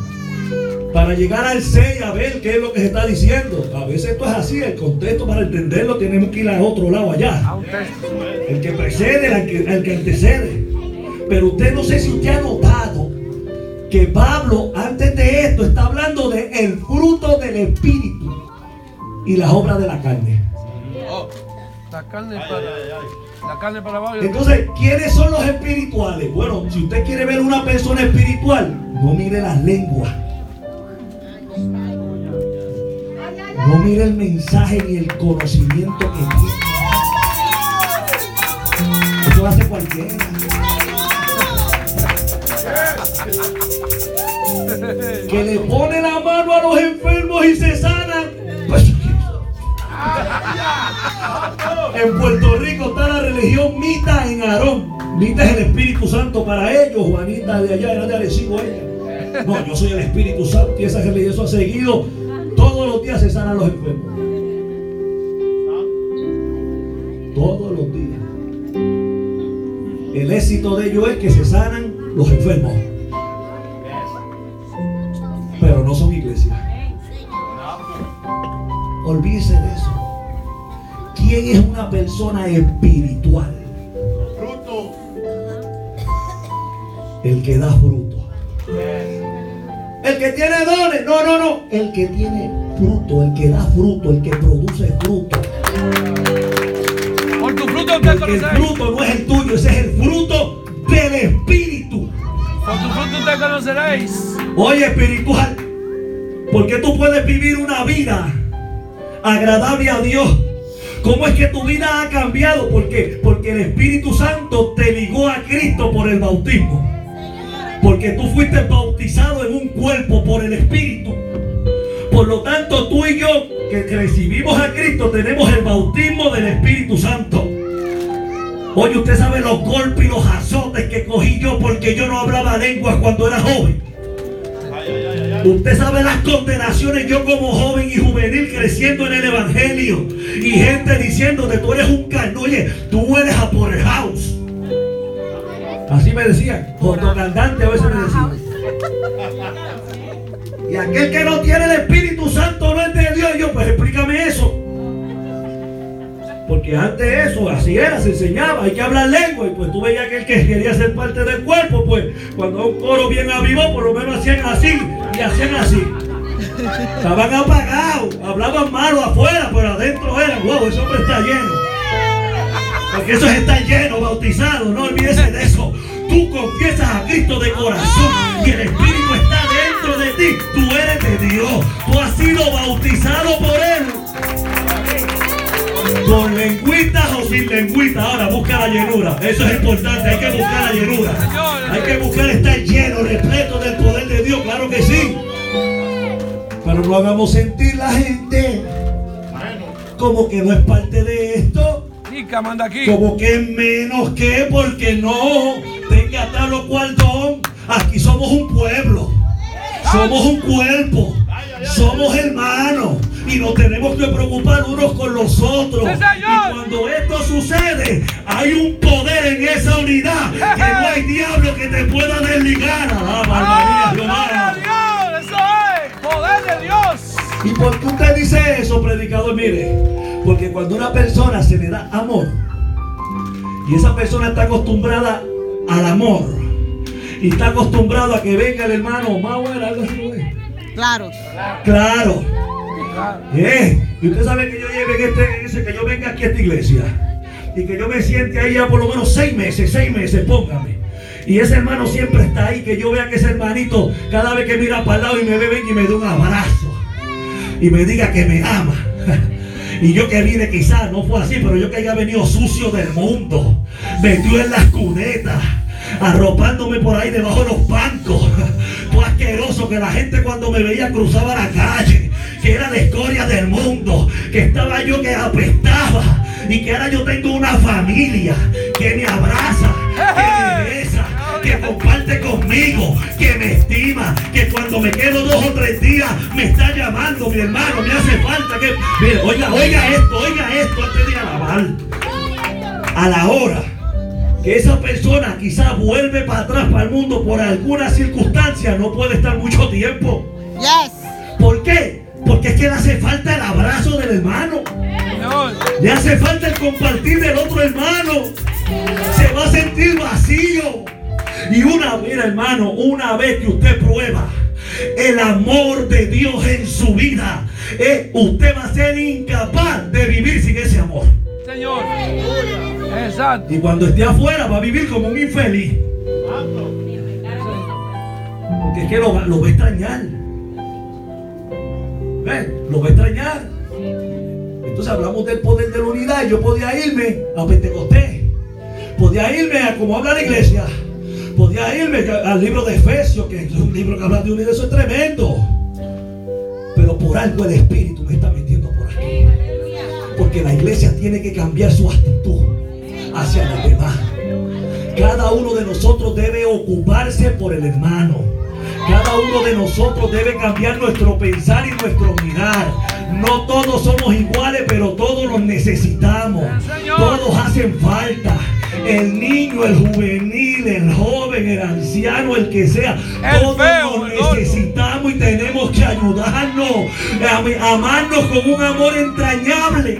para llegar al 6 a ver qué es lo que se está diciendo. A veces esto es así, el contexto para entenderlo tenemos que ir a otro lado allá. El que precede al que, antecede. Pero usted no sé si usted ha notado que Pablo antes de esto está hablando de el fruto del espíritu y las obras de la carne. La carne para. La carne para abajo. Entonces, ¿quiénes son los espirituales? Bueno, si usted quiere ver una persona espiritual, no mire las lenguas. No mire el mensaje ni el conocimiento que tiene. Eso lo hace cualquiera. Que le pone la mano a los enfermos y se sanan. En Puerto Rico está la religión Mita en Aarón. Mita es el Espíritu Santo para ellos. Juanita de allá era de Arecibo ella. No, yo soy el Espíritu Santo y esa religión ha seguido. Todos los días se sanan los enfermos. Todos los días. El éxito de ellos es que se sanan los enfermos. Una persona espiritual? Fruto. El que da fruto. El que tiene dones. No, no, no. El que tiene fruto. El que da fruto. El que produce fruto. Por tu fruto Porque el fruto no es el tuyo. Ese es el fruto del espíritu. Por tu fruto usted conoceréis. Oye, espiritual. Porque tú puedes vivir una vida agradable a Dios. ¿Cómo es que tu vida ha cambiado? Porque, porque el Espíritu Santo te ligó a Cristo por el bautismo. Porque tú fuiste bautizado en un cuerpo por el Espíritu. Por lo tanto, tú y yo que recibimos a Cristo tenemos el bautismo del Espíritu Santo. Oye, usted sabe los golpes y los azotes que cogí yo porque yo no hablaba lenguas cuando era joven. Usted sabe las condenaciones yo como joven y juvenil creciendo en el evangelio y gente diciéndote tú eres un carno, oye, tú eres a por el house. Así me decían, candante a veces me decían. Y aquel que no tiene el Espíritu Santo no es de Dios. Y yo, pues explícame eso. Porque antes eso, así era, se enseñaba, hay que hablar lengua. Y pues tú veías que el que quería ser parte del cuerpo, pues cuando un coro bien avivó, por lo menos hacían así y hacían así. Estaban apagados, hablaban malo afuera, pero adentro era, wow, ese hombre está lleno. Porque eso es estar lleno, bautizado, no olvides de eso. Tú confiesas a Cristo de corazón y el Espíritu está dentro de ti. Tú eres de Dios. Tú has sido bautizado por Él. Con lengüitas o sin lengüitas. Ahora busca la llenura. Eso es importante. Hay que buscar la llenura. Hay que buscar estar lleno, repleto del poder de Dios. Claro que sí. Pero no hagamos sentir la gente como que no es parte de esto. Como que menos que porque no tenga tal o cual don. Aquí somos un pueblo. Somos un cuerpo. Somos hermanos. Y nos tenemos que preocupar unos con los otros. Sí. Y cuando esto sucede, hay un poder en esa unidad. Que no hay diablo que te pueda desligar. Ah, ¡Ah, María, gloria a Jehová. Dios! ¡Eso es! ¡Poder de Dios! ¿Y por qué usted dice eso, predicador? Mire, porque cuando una persona se le da amor y esa persona está acostumbrada al amor y está acostumbrado a que venga el hermano algo así, güey. Claro. Claro. Eh, y usted sabe que yo lleve en este, ese- que yo venga aquí a esta iglesia y que yo me siente ahí ya por lo menos seis meses, seis meses, póngame. Y ese hermano siempre está ahí, que yo vea que ese hermanito cada vez que mira para el lado y me ve, venga y me dé un abrazo. Y me diga que me ama. Y yo que vine quizás no fue así, pero yo que haya venido sucio del mundo, metido en las cunetas, arropándome por ahí debajo de los bancos, todo asqueroso que la gente cuando me veía cruzaba la calle, que era la escoria del mundo, que estaba yo que apestaba y que ahora yo tengo una familia que me abraza, que me besa, que comparte conmigo, que me estima, que cuando me quedo dos o tres días me está llamando mi hermano, me hace falta que... Mire, oiga, oiga esto, oiga esto antes de alabar. A la hora que esa persona quizás vuelve para atrás para el mundo por alguna circunstancia, no puede estar mucho tiempo. Yes. ¿Por qué? Porque es que le hace falta el abrazo del hermano. Le hace falta el compartir del otro hermano. Se va a sentir vacío. Y una vez, hermano, una vez que usted prueba el amor de Dios en su vida, eh, usted va a ser incapaz de vivir sin ese amor. Señor. Exacto. Y cuando esté afuera va a vivir como un infeliz. Porque es que lo va a extrañar. Lo va a extrañar. Entonces hablamos del poder de la unidad. Yo podía irme a Pentecostés. Podía irme a como habla la iglesia. Podía irme al libro de Efesios, que es un libro que habla de unidad. Eso es tremendo. Pero por algo el Espíritu me está metiendo por aquí. Porque la iglesia tiene que cambiar su actitud hacia los demás. Cada uno de nosotros debe ocuparse por el hermano. Cada uno de nosotros debe cambiar nuestro pensar y nuestro mirar. No todos somos iguales, pero todos los necesitamos. Todos hacen falta. El niño, el juvenil, el joven, el anciano, el que sea. El todos feo, nos necesitamos y tenemos que ayudarnos. am- Amarnos con un amor entrañable.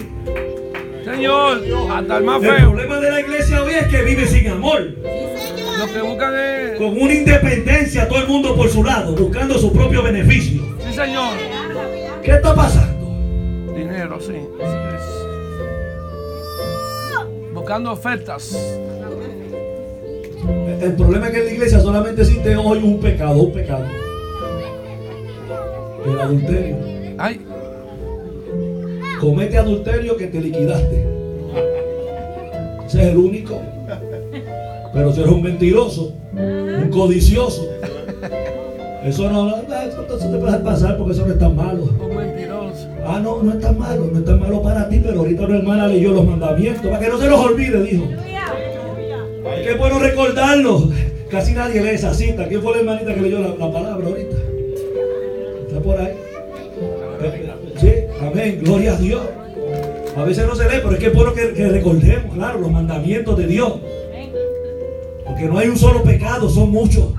Señor. Hasta el más El feo. problema de la iglesia hoy es que vive sin amor. Lo que buscan es. Con una independencia, todo el mundo por su lado, buscando su propio beneficio. Sí, señor. ¿Qué está pasando? Dinero, sí. Buscando ofertas. El problema es que en la iglesia solamente existe hoy un pecado, un pecado. El adulterio. Ay. Comete adulterio que te liquidaste. Ese es el único. Pero si eres un mentiroso, un codicioso, eso no, no, se te puede pasar porque eso no es tan malo. Un mentiroso. Ah, no, no es tan malo, no es tan malo para ti, pero ahorita una hermana leyó los mandamientos, para que no se los olvide, dijo. Qué bueno recordarlo. Casi nadie lee esa cita. ¿Quién fue la hermanita que leyó la, la palabra ahorita? Está por ahí. Amén, gloria a Dios. A veces no se lee, pero es que es bueno que, que recordemos, claro, los mandamientos de Dios. Porque no hay un solo pecado, son muchos.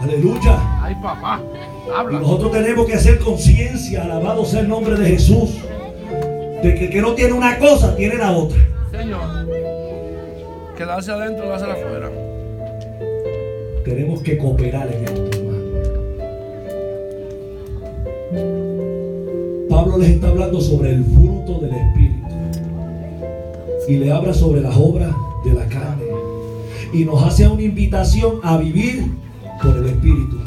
Aleluya. Ay, papá. Y Habla. nosotros tenemos que hacer conciencia, alabado sea el nombre de Jesús. de que el que no tiene una cosa, tiene la otra. Señor. Quedarse adentro, quedarse afuera. Tenemos que cooperar en esto, hermano. Pablo les está hablando sobre el fruto del Espíritu. Y le habla sobre las obras de la carne. Y nos hace una invitación a vivir por el Espíritu.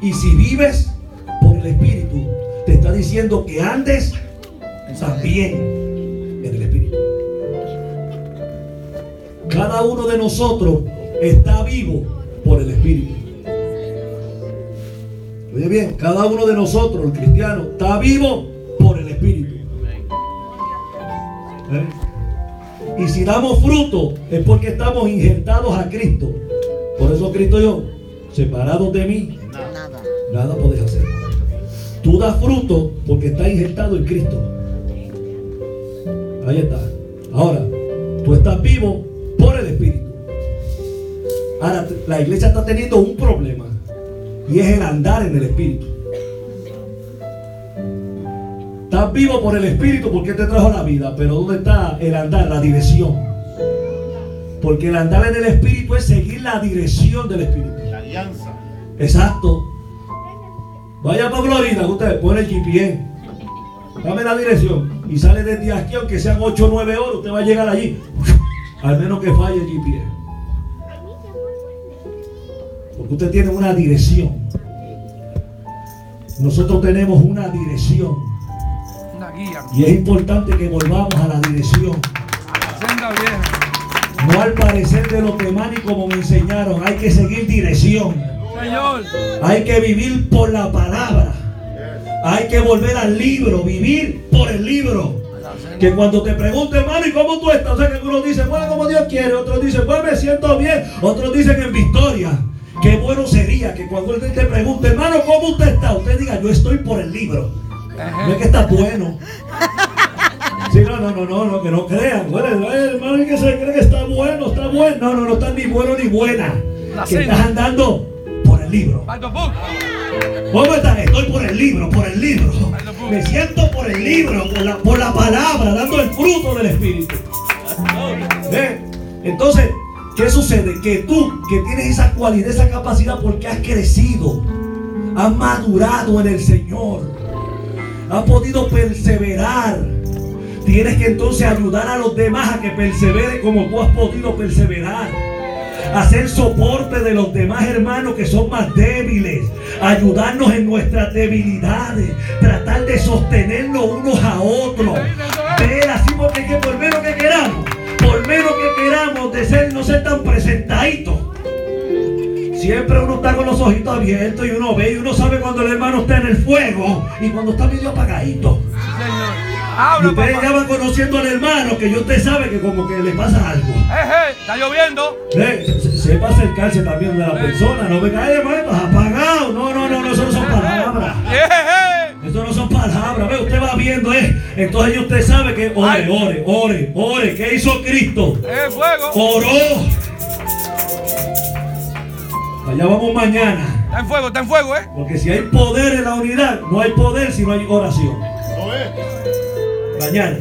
Y si vives por el Espíritu, te está diciendo que andes también en el Espíritu. Cada uno de nosotros está vivo por el Espíritu. Oye bien, cada uno de nosotros, el cristiano, está vivo por el Espíritu. ¿Eh? Y si damos fruto es porque estamos injertados a Cristo. Por eso Cristo yo, separados de mí, Nada. nada podés hacer. Tú das fruto porque estás injertado en Cristo. Ahí está. Ahora, tú estás vivo por el Espíritu. Ahora, la iglesia está teniendo un problema y es el andar en el Espíritu. Estás vivo por el Espíritu porque te trajo la vida, pero ¿dónde está el andar, la dirección? Porque el andar en el Espíritu es seguir la dirección del Espíritu. La alianza. Exacto. Vaya para Florida, usted pone el GPS. Dame la dirección. Y sale desde aquí, aunque sean 8 o 9 horas, usted va a llegar allí. Al menos que falle el GPS. Porque usted tiene una dirección. Nosotros tenemos una dirección. Una guía. Y es importante que volvamos a la dirección. La senda vieja. No al parecer de los demás ni como me enseñaron. Hay que seguir dirección. Señor. Hay que vivir por la palabra. Hay que volver al libro, vivir por el libro. Que cuando te pregunten, hermano, ¿y cómo tú estás? O sea, que algunos dicen, bueno, como Dios quiere. Otros dicen, pues me siento bien. Otros dicen en victoria. Qué bueno sería que cuando él te pregunte, hermano, ¿cómo usted está? Usted diga, yo estoy por el libro. No es que está bueno. Sí, no, no, no, no, no, que no crean. Bueno, eh, hermano, es que se cree que está bueno, está bueno. No, no, no está ni bueno ni buena. La Que estás andando por el libro. By the book. ¿Cómo están? Estoy por el libro, por el libro. Me siento por el libro, por la, por la palabra, dando el fruto del Espíritu. ¿Ve? Entonces, ¿qué sucede? Que tú, que tienes esa cualidad, esa capacidad, porque has crecido, has madurado en el Señor, has podido perseverar. Tienes que entonces ayudar a los demás a que perseveren como tú has podido perseverar hacer soporte de los demás hermanos que son más débiles, ayudarnos en nuestras debilidades, tratar de sostenernos unos a otros, ver así porque es que por de ser, no ser tan presentaditos. Siempre uno está con los ojitos abiertos y uno ve y uno sabe cuando el hermano está en el fuego y cuando está medio apagadito. Señor. Ustedes ya van conociendo al hermano que yo usted sabe que como que le pasa algo. Eh, eh, está lloviendo. Eh, se- se- sepa acercarse también de la persona, no venga, ay hermano, estás apagado. No, no, no, no, eso no son palabras. Eh, eh, eh. Eso no son palabras, ve, usted va viendo, eh. Entonces usted sabe que ore, ore, ore, ore. ¿Qué hizo Cristo? Eh, fuego. Oró. Allá vamos mañana. Está en fuego, está en fuego, eh. Porque si hay poder en la unidad, no hay poder si no hay oración. Mañana.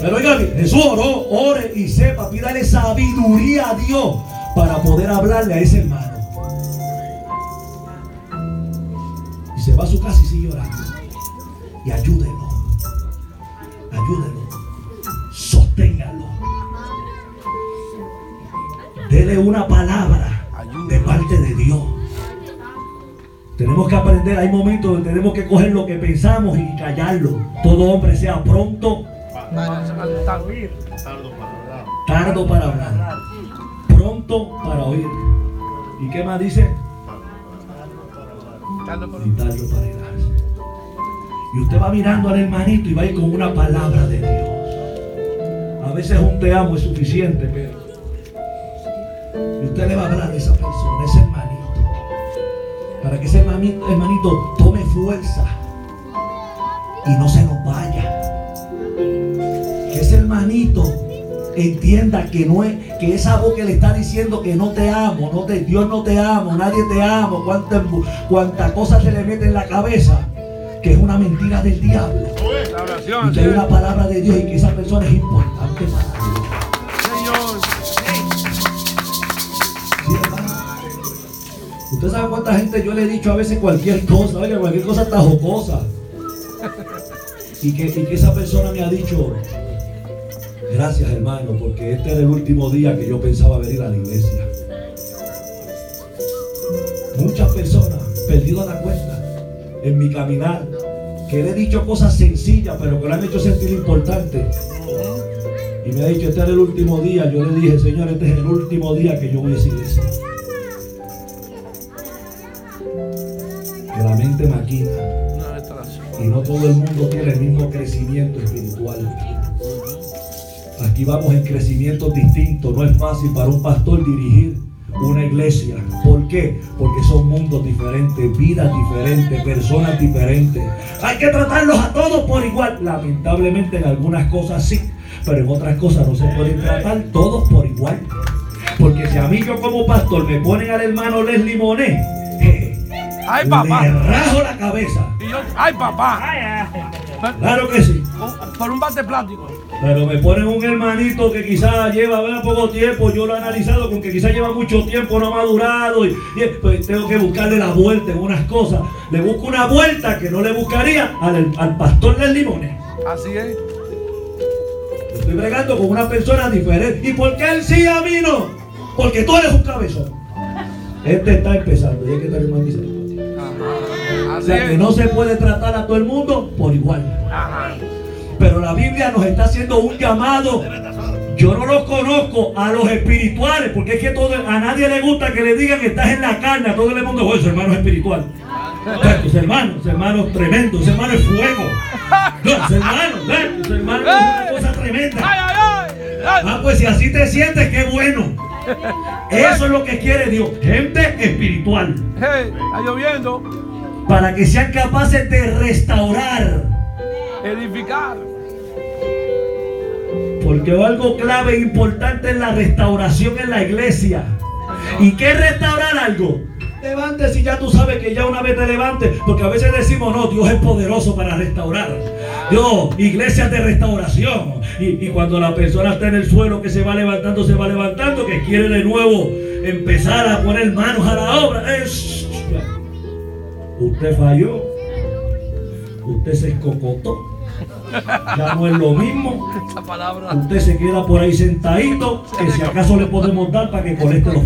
Pero oiga Jesús oró, ore y sepa, pídale sabiduría a Dios para poder hablarle a ese hermano. Y se va a su casa y sigue orando. Y ayúdelo. Ayúdelo. Sosténgalo. Dele una palabra de parte de Dios. Tenemos que aprender, hay momentos donde tenemos que coger lo que pensamos y callarlo. Todo hombre sea pronto, Tardo para hablar. tardo para hablar, pronto para oír. ¿Y qué más dice? Tardo para irarse. Y usted va mirando al hermanito y va a ir con una palabra de Dios. A veces un te amo es suficiente, pero. Y usted le va a hablar a esa persona, a ese hermanito. Para que ese hermanito, hermanito tome fuerza y no se nos vaya. Que ese hermanito entienda que no es, que esa voz que le está diciendo que no te amo, no te, Dios no te amo, nadie te ama, cuánta, cuánta cosa se le mete en la cabeza. Que es una mentira del diablo. La Y que hay una palabra de Dios y que esa persona es importante para Dios. Usted sabe cuánta gente yo le he dicho a veces cualquier cosa, oiga, cualquier cosa está jocosa. Y que, y que esa persona me ha dicho, gracias hermano, porque este era el último día que yo pensaba venir a la iglesia. Muchas personas, perdido la cuenta, en mi caminar, que le he dicho cosas sencillas, pero que lo han hecho sentir importante. Y me ha dicho, este era el último día. Yo le dije, Señor, este es el último día que yo voy a esa iglesia. Que la mente maquina y no todo el mundo tiene el mismo crecimiento espiritual. Aquí vamos en crecimientos distintos. No es fácil para un pastor dirigir una iglesia. ¿Por qué? Porque son mundos diferentes, vidas diferentes, personas diferentes. Hay que tratarlos a todos por igual. Lamentablemente en algunas cosas sí, pero en otras cosas no se pueden tratar todos por igual. Porque si a mí yo como pastor me ponen al hermano Leslie Monet, eh, Ay, le papá. rajo la cabeza. Y yo, ay, papá. Claro que sí. Por, un bate plástico. Pero me ponen un hermanito que quizás lleva ¿verdad? poco tiempo, yo lo he analizado con que quizás lleva mucho tiempo, no ha madurado y, y, pues, tengo que buscarle la vuelta en unas cosas. Le busco una vuelta que no le buscaría al, al pastor del limones. Así es. Estoy bregando con una persona diferente. ¿Y por qué él sí a mí no? Porque tú eres un cabezón. Este está empezando y hay que. Ajá. O Así sea que no se puede tratar a todo el mundo por igual. Pero la Biblia nos está haciendo un llamado. Yo no los conozco a los espirituales, porque es que todo, a nadie le gusta que le digan que estás en la carne. A todo el mundo, oye, su hermano es espiritual. Tus hermanos, tus hermanos tremendo, ese hermano es fuego. No, ese hermano, ¿ves? Ese hermano es una cosa tremenda. Ah, pues si así te sientes, qué bueno. Eso es lo que quiere Dios, gente espiritual, Hey, está lloviendo. Para que sean capaces de restaurar. Edificar. Porque algo clave e importante es la restauración en la iglesia. ¿Y qué es restaurar algo? Levántese y ya tú sabes que ya una vez te levantes, porque a veces decimos, no, Dios es poderoso para restaurar. Dios, iglesias de restauración. Y, y cuando la persona está en el suelo que se va levantando, se va levantando, que quiere de nuevo empezar a poner manos a la obra. Es, usted falló. Usted se escocotó. Ya no es lo mismo. Usted se queda por ahí sentadito, que si acaso le podemos dar para que colecte los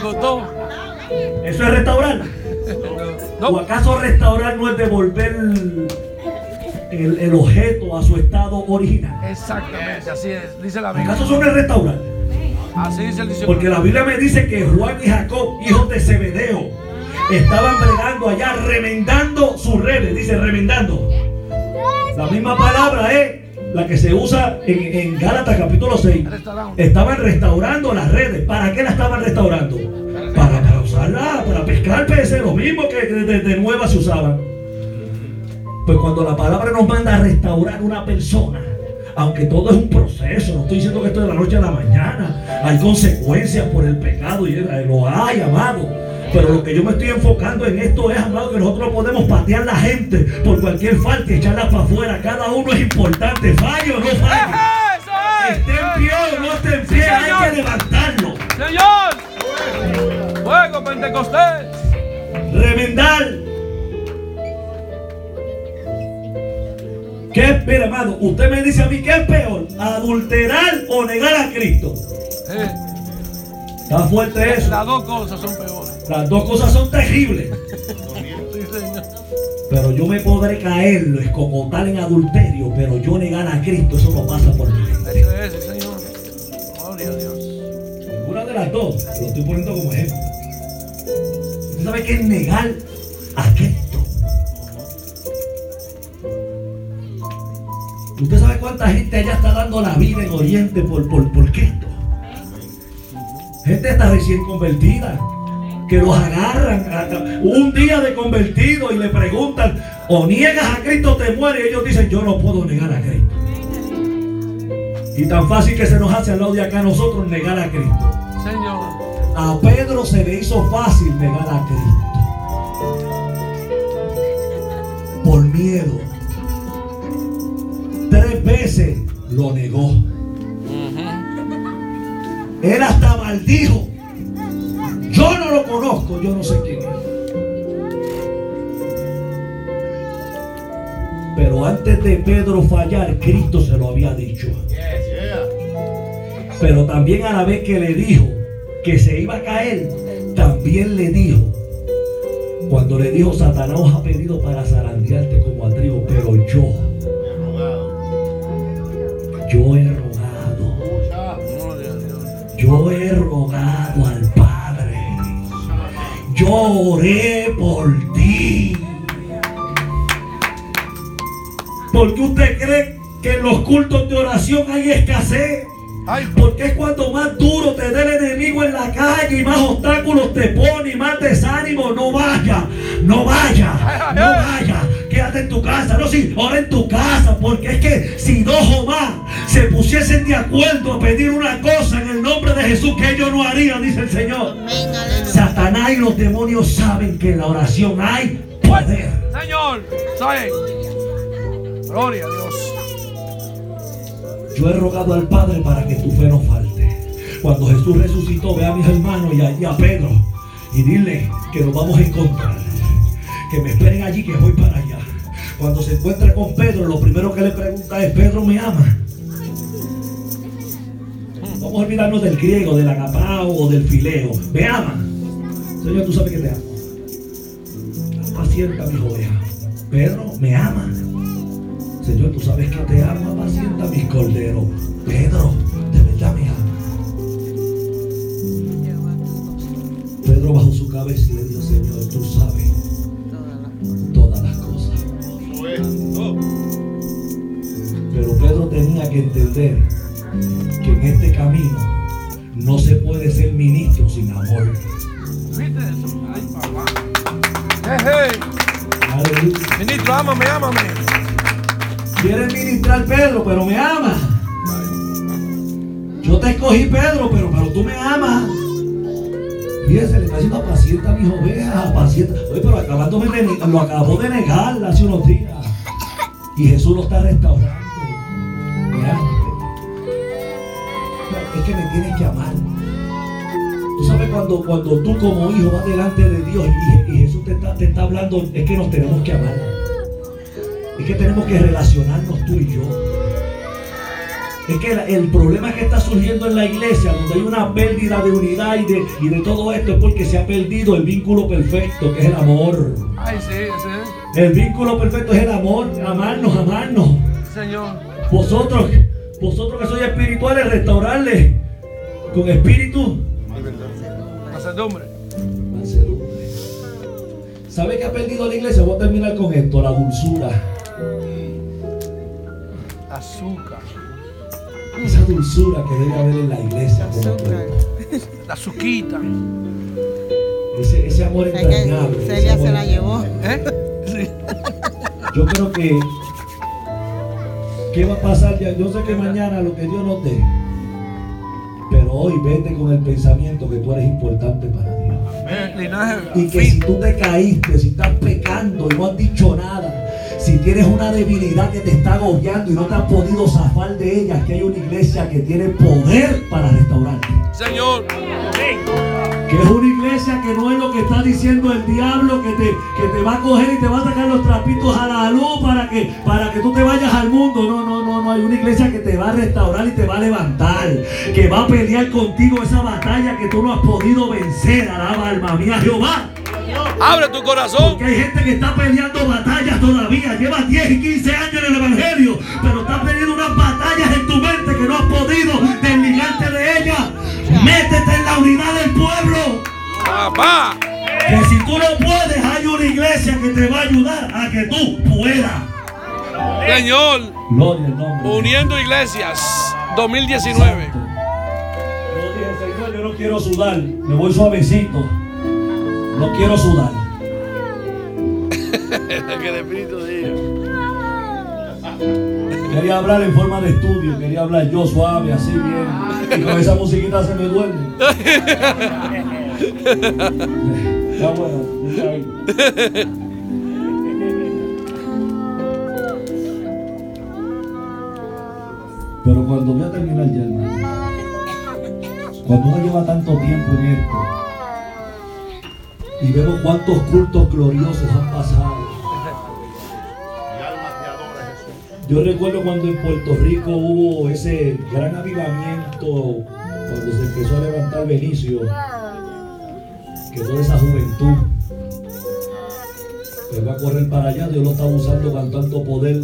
costó. ¿Eso es restaurar? ¿O acaso restaurar no es devolver el, el objeto a su estado original? Exactamente, así es. Dice la Biblia. ¿Acaso eso no es restaurar? Así dice el diccionario. Porque la Biblia me dice que Juan y Jacob, hijos de Zebedeo, estaban bregando allá, remendando sus redes. Dice remendando. La misma palabra es la que se usa en, en Gálatas capítulo 6. Restaurando. Estaban restaurando las redes. ¿Para qué las estaban restaurando? Para, para usarla, para pescar peces, lo mismo que desde de nueva se usaban. Pues cuando la palabra nos manda a restaurar una persona, aunque todo es un proceso, no estoy diciendo que esto es de la noche a la mañana, hay consecuencias por el pecado y eh, lo hay, amado. Pero lo que yo me estoy enfocando en esto es, amado, que nosotros no podemos patear la gente por cualquier falta y echarla para afuera. Cada uno es importante, falle o no falle. ¡Eso es! Esté en pie o no esté en pie, hay que levantarlo. ¡Señor! ¡Fuego Pentecostés! Remendar. ¿Qué es, mira, hermano? Usted me dice a mí, ¿qué es peor? ¿Adulterar o negar a Cristo? Eh, Está fuerte eso. las dos cosas son peores. Las dos cosas son terribles. Pero yo me podré caer, escocotar en adulterio, pero yo negar a Cristo, eso no pasa por mi mente. Gloria a Dios. Ninguna de las dos, lo estoy poniendo como ejemplo. ¿Usted sabe qué es negar a Cristo? ¿Usted sabe cuánta gente allá está dando la vida en Oriente por, por, por Cristo? Gente está recién convertida, que los agarran un día de convertido y le preguntan, o niegas a Cristo te mueres. Y ellos dicen, yo no puedo negar a Cristo. Y tan fácil que se nos hace al lado de acá a nosotros negar a Cristo. Señor. A Pedro se le hizo fácil negar a Cristo. Por miedo. Tres veces lo negó. Uh. Él hasta maldijo. Yo no lo conozco, yo no sé quién es. Pero antes de Pedro fallar, Cristo se lo había dicho. Pero también a la vez que le dijo que se iba a caer, también le dijo, cuando le dijo, Satanás os ha pedido para zarandearte como a trigo, pero yo, yo he yo oré por ti. ¿Por qué usted cree que en los cultos de oración hay escasez? Porque es cuando más duro te dé el enemigo en la calle y más obstáculos te pone y más desánimo. No vaya, no vaya, no vaya. Quédate en tu casa, no sí, ora en tu casa, porque es que si dos o más se pusiesen de acuerdo a pedir una cosa en el nombre de Jesús que ellos no harían, dice el Señor. Amén, aleluya. Satanás y los demonios saben que en la oración hay poder. Señor, ¿sabe? Gloria a Dios. Yo he rogado al Padre para que tu fe no falte. Cuando Jesús resucitó, ve a mis hermanos y a, y a Pedro y dile que nos vamos a encontrar. Que me esperen allí, que voy para allá. Cuando se encuentre con Pedro, lo primero que le pregunta es, Pedro me ama. Vamos a olvidarnos del griego, del agapao o del fileo. Me ama. Señor, tú sabes que te amo. Apacienta mis ovejas. Pedro me ama. Señor, tú sabes que te amo, apacienta mis corderos. Pedro, de verdad me ama. Pedro bajó su cabeza y le dijo, Señor, tú sabes todas las cosas. Pero Pedro tenía que entender que en este camino no se puede ser ministro sin amor. Hey, hey. Ministro, ámame, ámame. Quiere ministrar Pedro, pero me ama. Yo te escogí Pedro, pero, pero tú me amas. Fíjese, le está diciendo apacienta a mis ovejas, apacienta. Oye, pero acabándome de, ne- lo acabó de negar hace unos días. Y Jesús lo está restaurando. Es que me tienes que amar. Cuando, cuando tú como hijo vas delante de Dios y, y Jesús te está, te está hablando, es que nos tenemos que amar. Es que tenemos que relacionarnos tú y yo. Es que el problema que está surgiendo en la iglesia, donde hay una pérdida de unidad y de, y de todo esto, es porque se ha perdido el vínculo perfecto, que es el amor. Ay, sí, sí. El vínculo perfecto es el amor, amarnos, amarnos. Señor. Vosotros, vosotros que sois espirituales, restaurarles con espíritu. Mansedumbre. mansedumbre. ¿Sabe qué ha perdido la iglesia? Voy a terminar con esto, la dulzura. Azúcar. Esa dulzura que debe haber en la iglesia. Azúcar. La azuquita. Ese, ese amor entrañable. Celia se la llevó. ¿Eh? Sí. Yo creo que. ¿Qué va a pasar? Ya, yo sé que mañana lo que Dios nos dé. Pero hoy vete con el pensamiento que tú eres importante para Dios. Y que si tú te caíste, si estás pecando y no has dicho nada, si tienes una debilidad que te está agobiando y no te has podido zafar de ella, que hay una iglesia que tiene poder para restaurarte. Señor. Que es una iglesia que no es lo que está diciendo el diablo, que te, que te va a coger y te va a sacar los trapitos a la luz para que, para que tú te vayas al mundo. No, no, no, no. Hay una iglesia que te va a restaurar y te va a levantar. Que va a pelear contigo esa batalla que tú no has podido vencer. Alaba alma mía Jehová. Abre tu corazón. Porque hay gente que está peleando batallas todavía. Lleva 10 y 15 años en el Evangelio. Pero está peleando unas batallas en tu no has podido desligarte de ellas. Métete en la unidad del pueblo. Papá. Que si tú no puedes, hay una iglesia que te va a ayudar a que tú puedas. Señor. Gloria al nombre. Uniendo Iglesias 2019. Yo dije, Señor, yo no quiero sudar. Me voy suavecito. No quiero sudar. que el Espíritu diga. Quería hablar en forma de estudio, quería hablar yo suave, así bien. Y con esa musiquita se me duerme. Pero cuando voy a terminar ya, cuando uno lleva tanto tiempo en esto y vemos cuántos cultos gloriosos han pasado, Yo recuerdo cuando en Puerto Rico hubo ese gran avivamiento, cuando se empezó a levantar Benicio, que toda esa juventud se va a correr para allá, Dios lo está usando con tanto poder,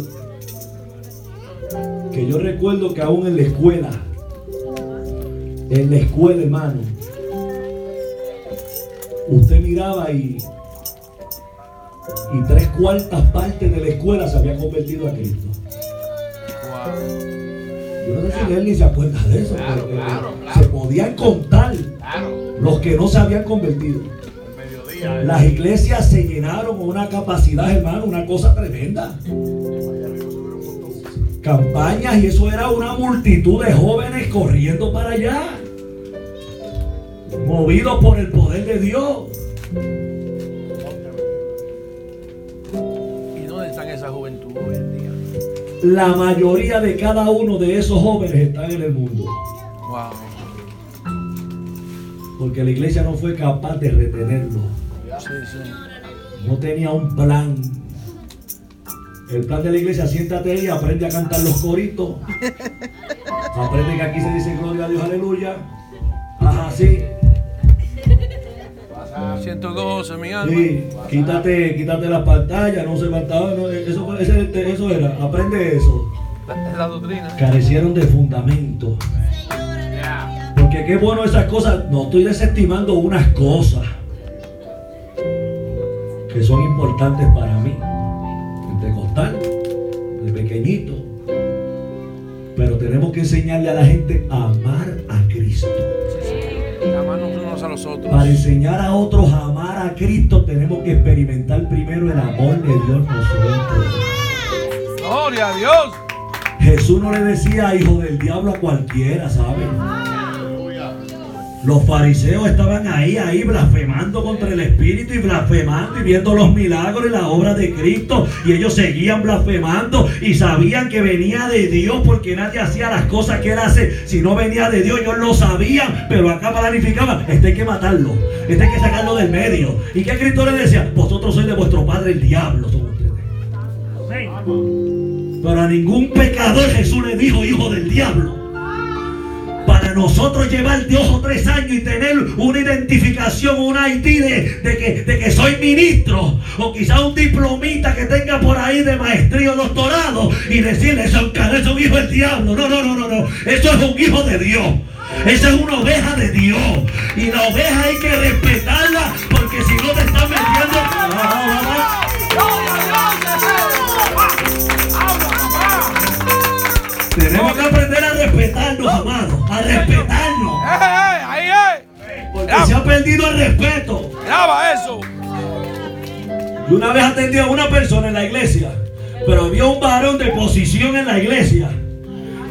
que yo recuerdo que aún en la escuela, en la escuela hermano, usted miraba y, y tres cuartas partes de la escuela se habían convertido a Cristo. Yo no sé si él ni se acuerda de eso, Claro, eh, claro, claro. se podían contar Claro. los que no se habían convertido. Mediodía. Las iglesias se llenaron con una capacidad, hermano, una cosa tremenda. Campañas y eso era una multitud de jóvenes corriendo para allá, movidos por el poder de Dios. La mayoría de cada uno de esos jóvenes están en el mundo. Wow. Porque la iglesia no fue capaz de retenerlo. Sí, sí. No tenía un plan. El plan de la iglesia, siéntate ahí, aprende a cantar los coritos. Aprende que aquí se dice gloria a Dios, aleluya. Ajá, sí. 112, mi alma. Sí, quítate, quítate las pantallas, no se faltaba, no, eso, fue- ese- eso era, aprende eso. La, la doctrina. Carecieron de fundamento. Porque qué bueno esas cosas, no estoy desestimando unas cosas que son importantes para mí. Pentecostal, de pequeñito. Pero tenemos que enseñarle a la gente a amar a Cristo. Amarnos unos a los otros. Para enseñar a otros a amar a Cristo tenemos que experimentar primero el amor de Dios nosotros. Gloria a Dios. Jesús no le decía hijo del diablo a cualquiera, ¿saben? Los fariseos estaban ahí, ahí blasfemando contra el Espíritu y blasfemando y viendo los milagros y la obra de Cristo. Y ellos seguían blasfemando y sabían que venía de Dios porque nadie hacía las cosas que él hace. Si no venía de Dios, ellos lo sabían, pero acá planificaban, este hay que matarlo, este hay que sacarlo del medio. ¿Y qué Cristo le decía? Vosotros sois de vuestro padre el diablo. son ustedes. Pero a ningún pecador Jesús le dijo hijo del diablo. Nosotros llevar dos o tres años y tener una identificación, una de, de que, de que soy ministro, o quizá un diplomita que tenga por ahí de maestría o doctorado, y decirle, eso es un hijo del diablo. No, no, no, no, no. Eso es un hijo de Dios. Esa es una oveja de Dios. Y la oveja hay que respetarla, porque si no te están metiendo. Tenemos que aprender a respetarnos, amados. A respetarnos. ¡Ahí! Porque se ha perdido el respeto. Graba eso. Yo una vez atendí a una persona en la iglesia, pero había un varón de posición en la iglesia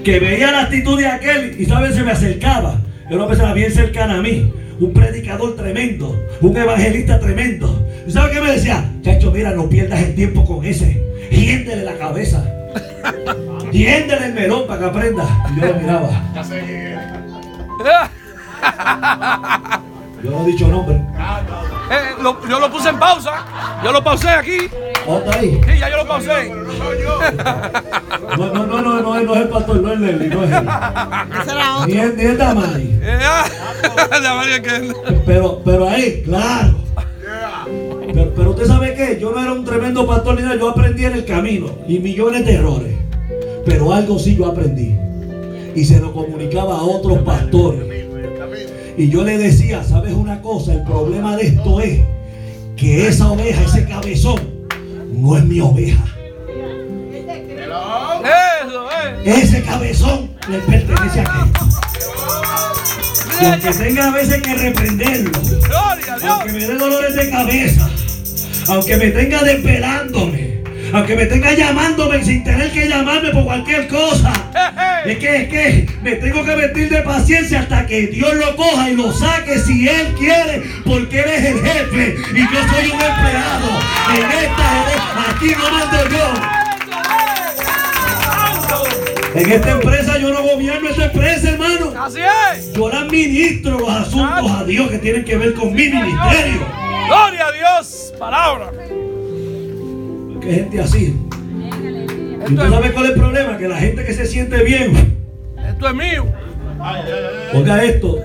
que veía la actitud de aquel y sabes se me acercaba. Era una persona bien cercana a mí, un predicador tremendo, un evangelista tremendo. ¿Y sabes qué me decía? Chacho, mira, no pierdas el tiempo con ese. Hiéndele la cabeza. Hiéndele el melón para que aprenda. Y yo lo miraba. Yo no he dicho nombre. Eh, lo- yo lo puse en pausa. Yo lo pausé aquí. Otra ahí. Sí, ya yo lo pausé. No soy yo. No, no, no, no, no, es- no es el pastor, no es Leslie, no es él. Ni es, ni es Damari. Eh, Pero, pero ahí, claro. Pero, pero usted sabe qué, yo no era un tremendo pastor ni nada, yo aprendí en el camino y millones de errores. Pero algo sí yo aprendí. Y se lo comunicaba a otros pastores. Y yo le decía, ¿sabes una cosa? El problema de esto es que esa oveja, ese cabezón, no es mi oveja. Ese cabezón le pertenece a Cristo. Aunque tenga a veces que reprenderlo, aunque me dé dolores de cabeza, aunque me tenga desvelándome, aunque me tenga llamándome sin tener que llamarme por cualquier cosa, es que, es que me tengo que vestir de paciencia hasta que Dios lo coja y lo saque si Él quiere, porque Él es el jefe y yo soy un empleado. En esta, aquí no mando yo. En esta empresa yo no gobierno esta empresa, hermano. Así es. Yo le administro los asuntos a Dios que tienen que ver con mi ministerio. Gloria a Dios. Palabra. Porque hay gente así. ¿Y Esto usted es, sabe cuál es el problema? Que la gente que se siente bien, esto es mío. Oiga esto,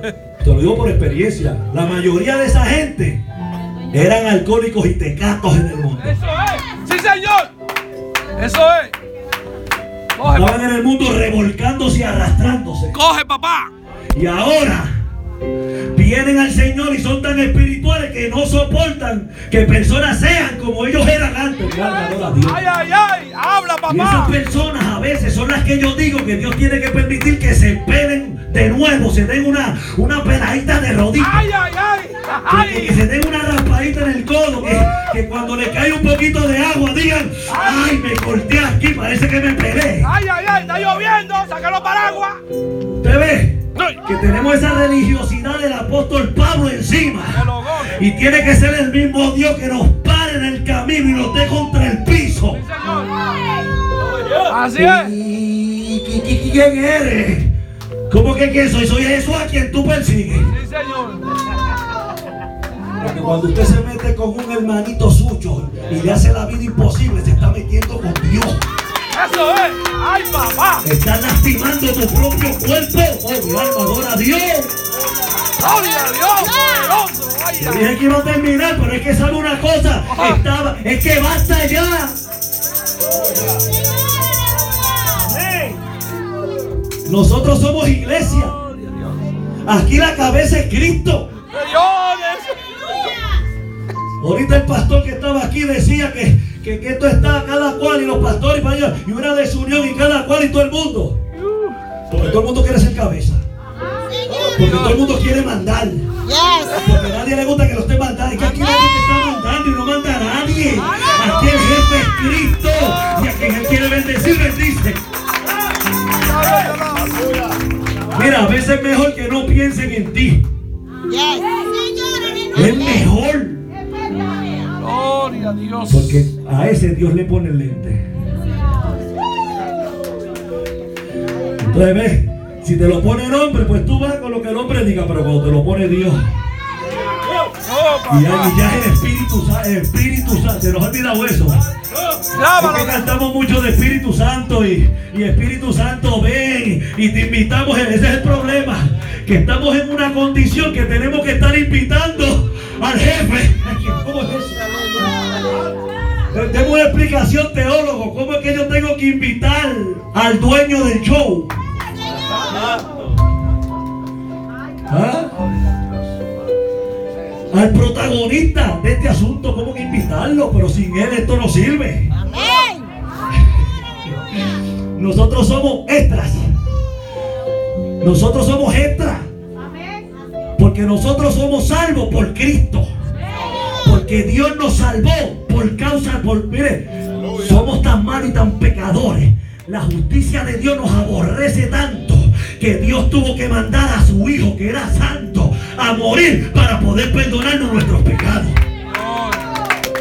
te lo digo por experiencia, la mayoría de esa gente eran alcohólicos y tecatos en el mundo. Eso es. Sí, señor. Eso es. Coge, Estaban en el mundo revolcándose y arrastrándose. coge papá. Y ahora vienen al Señor y son tan espirituales que no soportan que personas sean como ellos eran antes. Ay, ay, ay. Habla, Y esas papá. personas a veces son las que yo digo que Dios tiene que permitir que se pelen de nuevo, se den una, una de rodillas. Ay, ay, ay. Que, que Ay. se den una raspadita en el codo, que, que cuando le cae un poquito de agua digan, ay, me corté aquí, parece que me pelé. Ay, ay, ay. Está lloviendo. Saca los paraguas. ¿Usted ve? Que tenemos esa religiosidad del apóstol Pablo encima. Y tiene que ser el mismo Dios que nos pare en el camino y nos dé contra el piso. Así es. ¿Y qui- qui- quién eres? ¿Cómo que quién soy? Soy Jesús a quien tú persigues. Sí, señor. Porque cuando usted se mete con un hermanito suyo y le hace la vida imposible, se está metiendo con Dios. Eso es. Ay, papá. Estás lastimando tu propio cuerpo. Oh, mi alma adora a Dios. Gloria a Dios. Poderoso. Dije que iba a terminar, pero es que sabe una cosa. Estaba, es que basta ya. Nosotros somos iglesia. Aquí la cabeza es Cristo. Ahorita el pastor que estaba aquí decía que, que, que esto está cada cual y los pastores para allá y una desunión y cada cual y todo el mundo. Porque todo el mundo quiere ser cabeza. Porque todo el mundo quiere mandar. Porque a nadie le gusta que lo esté mandando. Es que aquí nadie te está mandando y no manda a nadie. Aquí el jefe es Cristo. Y a quien él quiere bendecir, bendice. Mira, a veces es mejor que no piensen en ti. Es mejor. Gloria a Dios. Porque a ese Dios le pone el lente. Entonces ves, si te lo pone el hombre, pues tú vas con lo que el hombre diga, pero cuando te lo pone Dios, y ya, ya es el Espíritu Santo, el Espíritu Santo, se nos ha olvidado eso. Es que Grábalo. cantamos mucho de Espíritu Santo y, y Espíritu Santo ven y te invitamos, ese es el problema, que estamos en una condición que tenemos que estar invitando al jefe. ¿Cómo es eso? Tengo una explicación teólogo, ¿cómo es que yo tengo que invitar al dueño del show? ¿Ah? Al protagonista de este asunto, ¿cómo que invitarlo? Pero sin él esto no sirve. Amén. Nosotros somos extras. Nosotros somos extras. Porque nosotros somos salvos por Cristo. Porque Dios nos salvó por causa, por, mire, somos tan malos y tan pecadores. La justicia de Dios nos aborrece tanto que Dios tuvo que mandar a su Hijo, que era santo, a morir para poder perdonarnos nuestros pecados.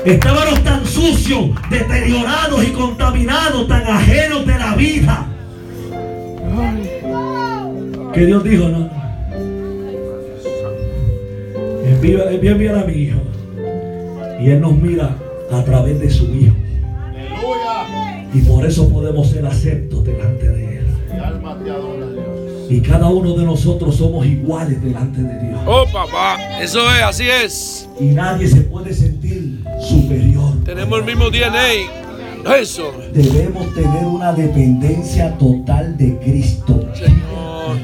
Estábamos tan sucios, deteriorados y contaminados, tan ajenos de la vida. Que Dios dijo, no. Envía, envía, envía a mi hijo. Y Él nos mira a través de su hijo. Aleluya. Y por eso podemos ser aceptos delante de Él. Mi alma te adora, Dios. Y cada uno de nosotros somos iguales delante de Dios. Oh, papá. Eso es, así es. Y nadie se puede sentir superior. Tenemos el mismo DNA. Eso. Debemos tener una dependencia total de Cristo. Señor.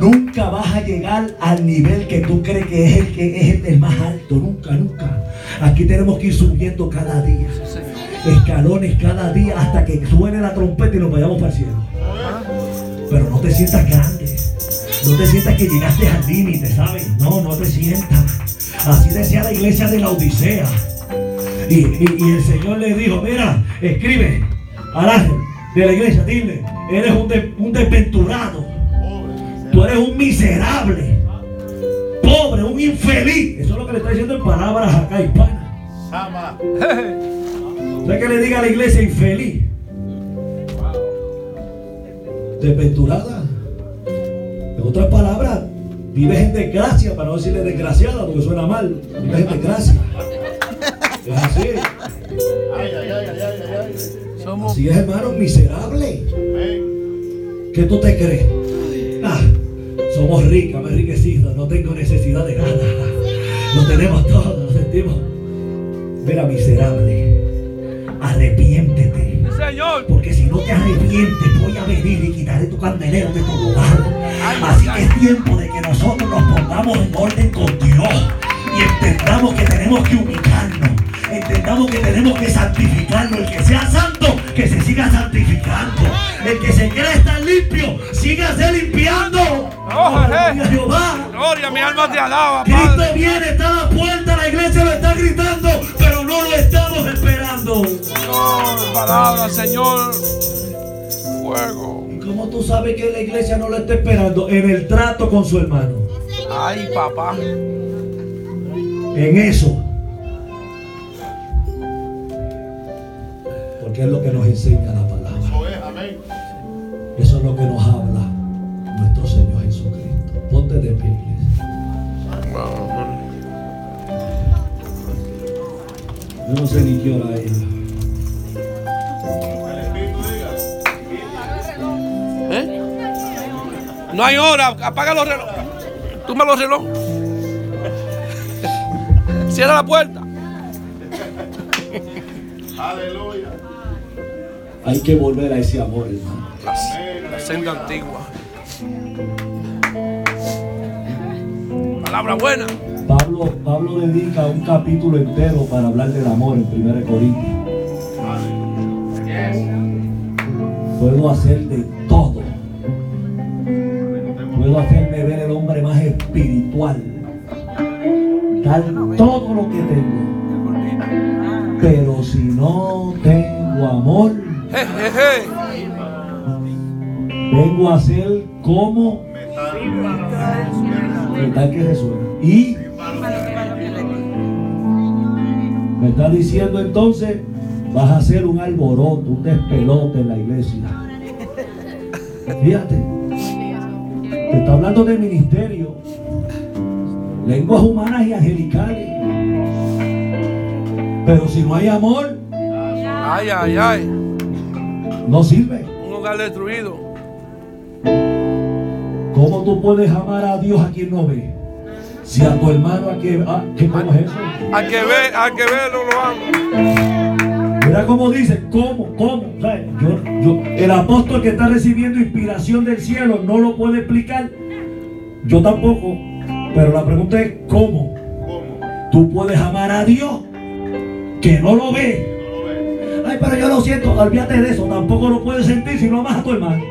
Nunca vas a llegar al nivel que tú crees que es el que es el más alto. Nunca, nunca. Aquí tenemos que ir subiendo cada día. Escalones cada día hasta que suene la trompeta y nos vayamos para el cielo. Pero no te sientas grande. No te sientas que llegaste al límite, ¿sabes? No, no te sientas. Así decía la iglesia de la Odisea. Y, y- y el Señor le dijo, mira, escribe al ángel de la iglesia, dile, eres un, de- un desventurado. Tú eres un miserable, pobre, un infeliz. Eso es lo que le está diciendo en palabras acá hispanas. Sama. ¿Sabes que le diga a la iglesia infeliz? desventurada. En otras palabras, vives en desgracia, para no decirle desgraciada, porque suena mal. Vives en desgracia. Es así. Ay. Somos Así es, hermano, miserable. ¿Qué tú te crees? Somos ricas, me enriquecidos, no tengo necesidad de nada. Lo tenemos todo, lo sentimos. Mira, miserable, arrepiéntete. Señor. Porque si no te arrepientes, voy a venir y quitaré tu candelero de tu lugar. Así que es tiempo de que nosotros nos pongamos en orden con Dios y entendamos que tenemos que ubicarnos. Entendamos que tenemos que santificarnos. El que sea santo, que se siga santificando. El que se quiera estar limpio, sígase limpiando. Gloria a. Jehová. Gloria, mi alma te alaba, Cristo viene, está a la puerta, la iglesia lo está gritando, pero no lo estamos esperando. Señor, palabra, Señor. Fuego. ¿Y cómo tú sabes que la iglesia no lo está esperando? En el trato con su hermano. Ay, papá. En eso. Porque es lo que nos enseña la palabra. Eso es, amén. Eso es lo que nos habla nuestro Señor Jesucristo. Ponte de pie, iglesia. Yo no sé ni qué hora es. ¿Eh? No hay hora, apaga los relojes. Tú me los relojes. Cierra la puerta. Aleluya. Hay que volver a ese amor, hermano. La, la senda antigua. Palabra buena. Pablo, Pablo dedica un capítulo entero para hablar del amor en 1 Corintios. Puedo hacer de todo. Puedo hacerme ver el hombre más espiritual. Dar todo lo que tengo. Pero si no tengo amor. Vengo a ser como metal que resuena. Y me está diciendo entonces, vas a hacer un alboroto, un despelote en la iglesia. Fíjate, te está hablando de ministerio, lenguas humanas y angelicales. Pero si no hay amor, Ay, ay, ay. No sirve. Un hogar destruido. ¿Cómo tú puedes amar a Dios a quien no ve? Si a tu hermano a que, ah, ¿qué cómo es eso? Al que ve, al que ve, no lo amo. Mira cómo dice, ¿cómo? ¿Cómo? Yo, el apóstol que está recibiendo inspiración del cielo no lo puede explicar. Yo tampoco. Pero la pregunta es, ¿cómo? ¿Cómo? Tú puedes amar a Dios que no lo ve. Ay, pero yo lo siento, olvídate de eso. Tampoco lo puedes sentir si no amas a tu hermano.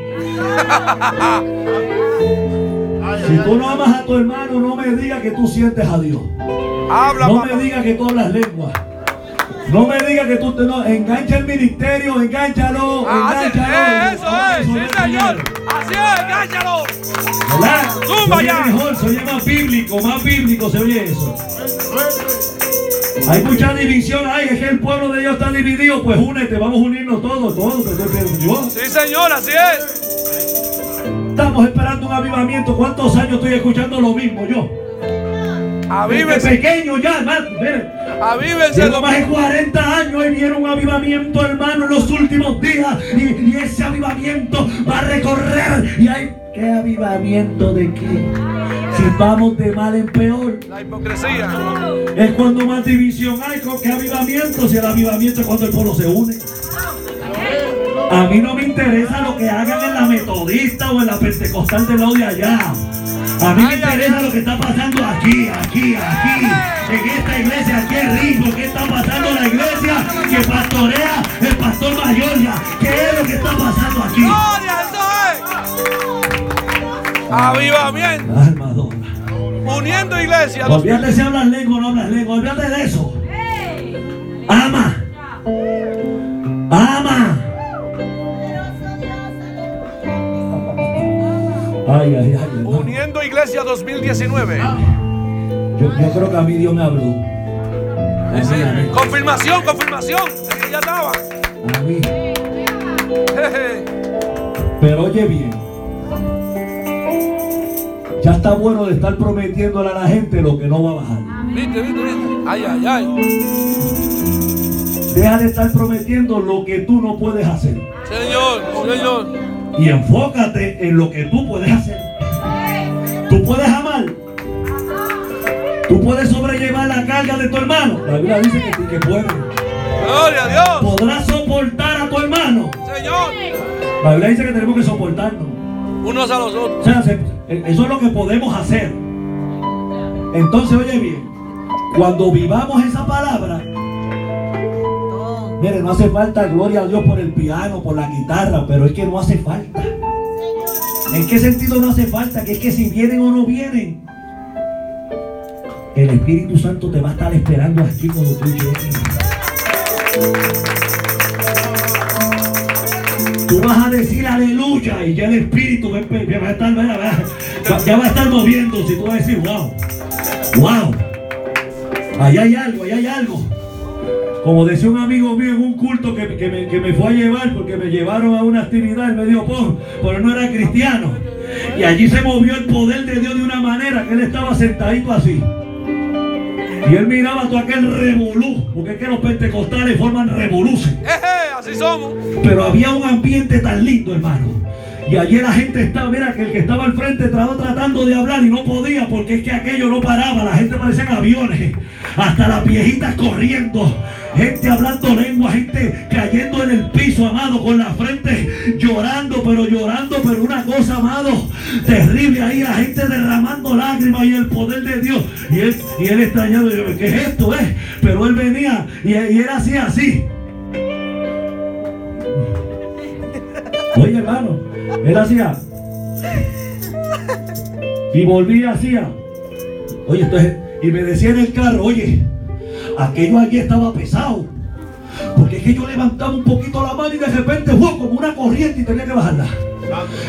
Si tú no amas a tu hermano, no me digas que tú sientes a Dios. No me digas que tú hablas lengua. No me digas que tú te no, engancha el ministerio, engánchalo, Ah, engánchalo. eso es, sí, es señor. Así es, engáñalo. ¿Verdad? Zumba ya. mejor, se oye más bíblico, más bíblico se oye eso. Hay mucha división, ay, es que el pueblo de Dios está dividido, pues únete, vamos a unirnos todos, todos, yo. Sí, señor, así es. Estamos esperando un avivamiento, ¿cuántos años estoy escuchando lo mismo yo? Desde Avívense, pequeño ya, hermano, avívense. Más de 40 años y viene un avivamiento, hermano, en los últimos días. Y, y ese avivamiento va a recorrer. ¿Y hay qué avivamiento de qué? Si vamos de mal en peor. La hipocresía. Es cuando más división hay. ¿Con qué avivamiento? Si el avivamiento es cuando el pueblo se une. A mí no me interesa lo que hagan en la metodista o en la pentecostal del lado de allá. A mí me interesa lo que está pasando aquí, aquí, aquí, en esta iglesia, qué rico, qué está pasando en la iglesia que pastorea el pastor Mayorga, qué es lo que está pasando aquí. Avivamiento. Alma adora. Uniendo iglesia. Olvídate si hablas lengua o no hablas lengua, olvídate de eso. Ama, ama. Ay, ay, ay. Uniendo iglesia 2019. Yo, yo creo que a mí Dios me habló. A Sí, mí, a mí, Confirmación, confirmación. Ya estaba. a mí. Pero oye bien, Ya está bueno de estar prometiéndole a la gente lo que no va a bajar. Viste, viste, viste. Ay, ay, ay. Deja de estar prometiendo lo que tú no puedes hacer. Señor, Señor. Y enfócate en lo que tú puedes hacer. Tú puedes amar. Tú puedes sobrellevar la carga de tu hermano. La Biblia dice que, sí que puede. Gloria a Dios. Podrás soportar a tu hermano. Señor. La Biblia dice que tenemos que soportarnos. Unos a los O otros. sea, se- eso es lo que podemos hacer. Entonces, oye bien, cuando vivamos esa palabra, mire, no hace falta gloria a Dios por el piano, por la guitarra, pero es que no hace falta. ¿En qué sentido no hace falta? Que es que si vienen o no vienen, el Espíritu Santo te va a estar esperando aquí cuando tú llegues. Tú vas a decir aleluya y ya el Espíritu va a empe- va a estar, ya va a estar moviéndose y tú vas a decir, wow, wow, ahí hay algo, ahí hay algo. Como decía un amigo mío en un culto que, que me, que me fue a llevar porque me llevaron a una actividad, él me dijo, por, pero no era cristiano. Y allí se movió el poder de Dios de una manera que él estaba sentadito así. Y él miraba todo aquel revolú, porque es que los pentecostales forman revoluces. Eje, así somos. Pero había un ambiente tan lindo, hermano. Y allí la gente estaba, mira, que el que estaba al frente estaba tratando de hablar y no podía porque es que aquello no paraba. La gente parecían aviones. Hasta las viejitas corriendo. Gente hablando lengua, gente cayendo en el piso, amado, con la frente llorando, pero llorando, pero una cosa, amado, terrible ahí, la gente derramando lágrimas y el poder de Dios. Y él, y él extrañado, ¿qué es esto? Eh? Pero él venía y, y él hacía así. Oye, hermano, él hacía. Y volvía hacía. Oye, entonces, y me decía en el carro, oye, aquello allí estaba pesado. Porque es que yo levantaba un poquito la mano y de repente fue como una corriente y tenía que bajarla.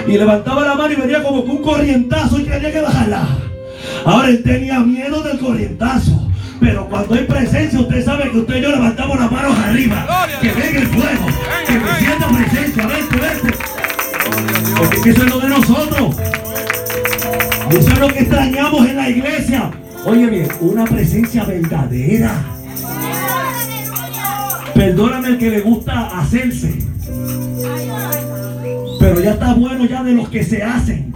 Y levantaba la mano y venía como que un corrientazo y tenía que bajarla. Ahora él tenía miedo del corrientazo. Pero cuando hay presencia, usted sabe que usted y yo levantamos las manos arriba. Que venga el fuego. Que me sienta presencia. Vente, vente. Porque es que eso es lo de nosotros. Y eso es lo que extrañamos en la iglesia. Oye bien, una presencia verdadera. Perdóname el que le gusta hacerse. Pero ya está bueno ya de los que se hacen.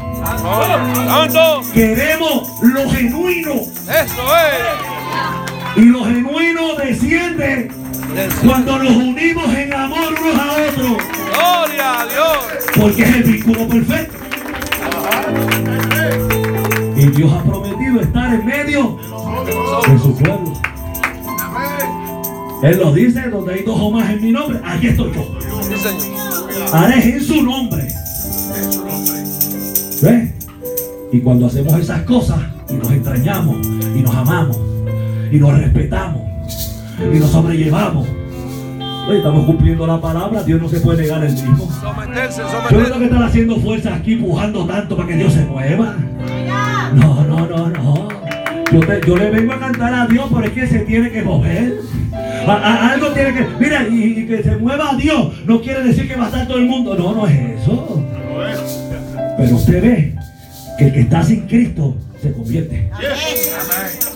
Queremos lo genuino. Eso es. Y lo genuino desciende cuando nos unimos en amor unos a otros. Gloria a Dios. Porque es el vínculo perfecto. Y Dios ha prometido estar en medio de su pueblo. Él lo dice, donde hay dos o más en mi nombre, aquí estoy yo. Es en su nombre. ¿Ves? Y cuando hacemos esas cosas y nos extrañamos y nos amamos y nos respetamos y nos sobrellevamos, oye, estamos cumpliendo la palabra, Dios no se puede negar el mismo. Someterse, Yo someterse. que estar haciendo fuerzas aquí, pujando tanto para que Dios se mueva. No, no, no, no. Yo, te- yo le vengo a cantar a Dios, pero es que se tiene que mover. Algo tiene que. Mira, y, que se mueva a Dios no quiere decir que va a estar todo el mundo. No, no es eso. Pero usted ve que el que está sin Cristo se convierte.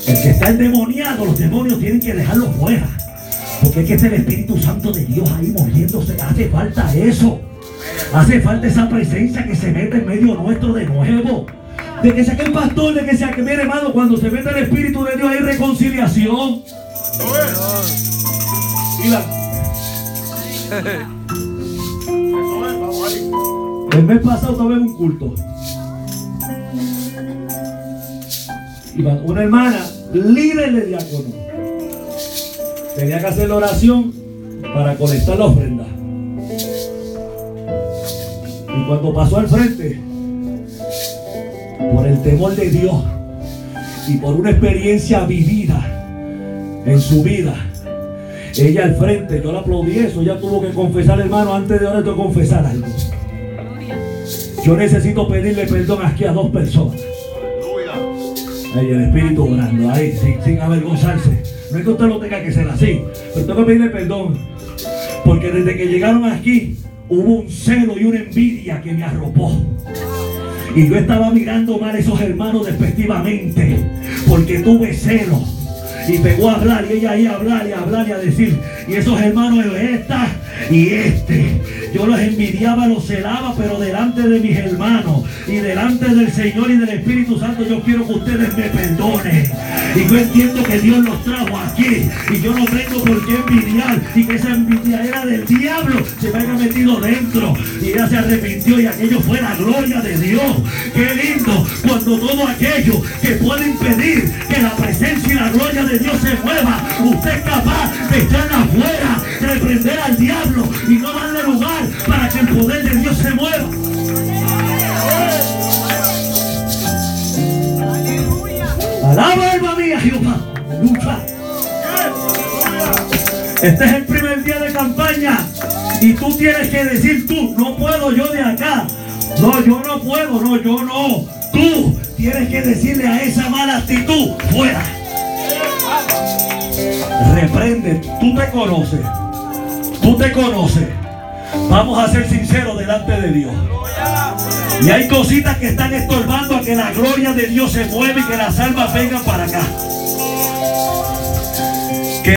El que está endemoniado, los demonios tienen que dejarlo fuera. Porque es que es el Espíritu Santo de Dios ahí moviéndose. Hace falta eso. Hace falta esa presencia que se mete en medio nuestro de nuevo. De que sea que el pastor, de que sea que, mire hermano, cuando se mete el Espíritu de Dios hay reconciliación. El mes pasado en un culto. Iba una hermana, líder de diácono. Tenía que hacer la oración para colectar la ofrenda. Y cuando pasó al frente, por el temor de Dios y por una experiencia vivida en su vida, ella al frente, yo la aplaudí eso, ella tuvo que confesar, hermano, antes de ahora tengo que confesar algo. Yo necesito pedirle perdón aquí a dos personas. Ahí el espíritu orando, ahí, sin, sin avergonzarse. No es que usted lo tenga que ser así, pero tengo que pedirle perdón. Porque desde que llegaron aquí hubo un celo y una envidia que me arropó. Y yo estaba mirando mal a esos hermanos despectivamente, porque tuve celo. Y pegó a hablar, y ella ahí a hablar y a hablar y a decir, y esos hermanos, esta y este. Yo los envidiaba, los celaba, pero delante de mis hermanos y delante del Señor y del Espíritu Santo, yo quiero que ustedes me perdonen. Y yo entiendo que Dios los trajo aquí. Y yo no tengo por qué envidiar. Y que esa envidia era del diablo. Se me haya metido dentro. Y ella se arrepintió. Y aquello fue la gloria de Dios. Qué lindo. Cuando todo aquello que puede impedir que la presencia y la gloria de Dios se mueva. Usted es capaz de echarla afuera. Reprender al diablo. Y no darle lugar para que el poder de Dios se mueva. Alaba alma mía Jehová. Aleluya. Este es el primer día de campaña. Y tú tienes que decir tú, no puedo yo de acá. No, yo no puedo, no, yo no. Tú tienes que decirle a esa mala actitud, fuera. Reprende, tú te conoces. Tú te conoces. Vamos a ser sinceros delante de Dios. Y hay cositas que están estorbando a que la gloria de Dios se mueva y que las almas vengan para acá.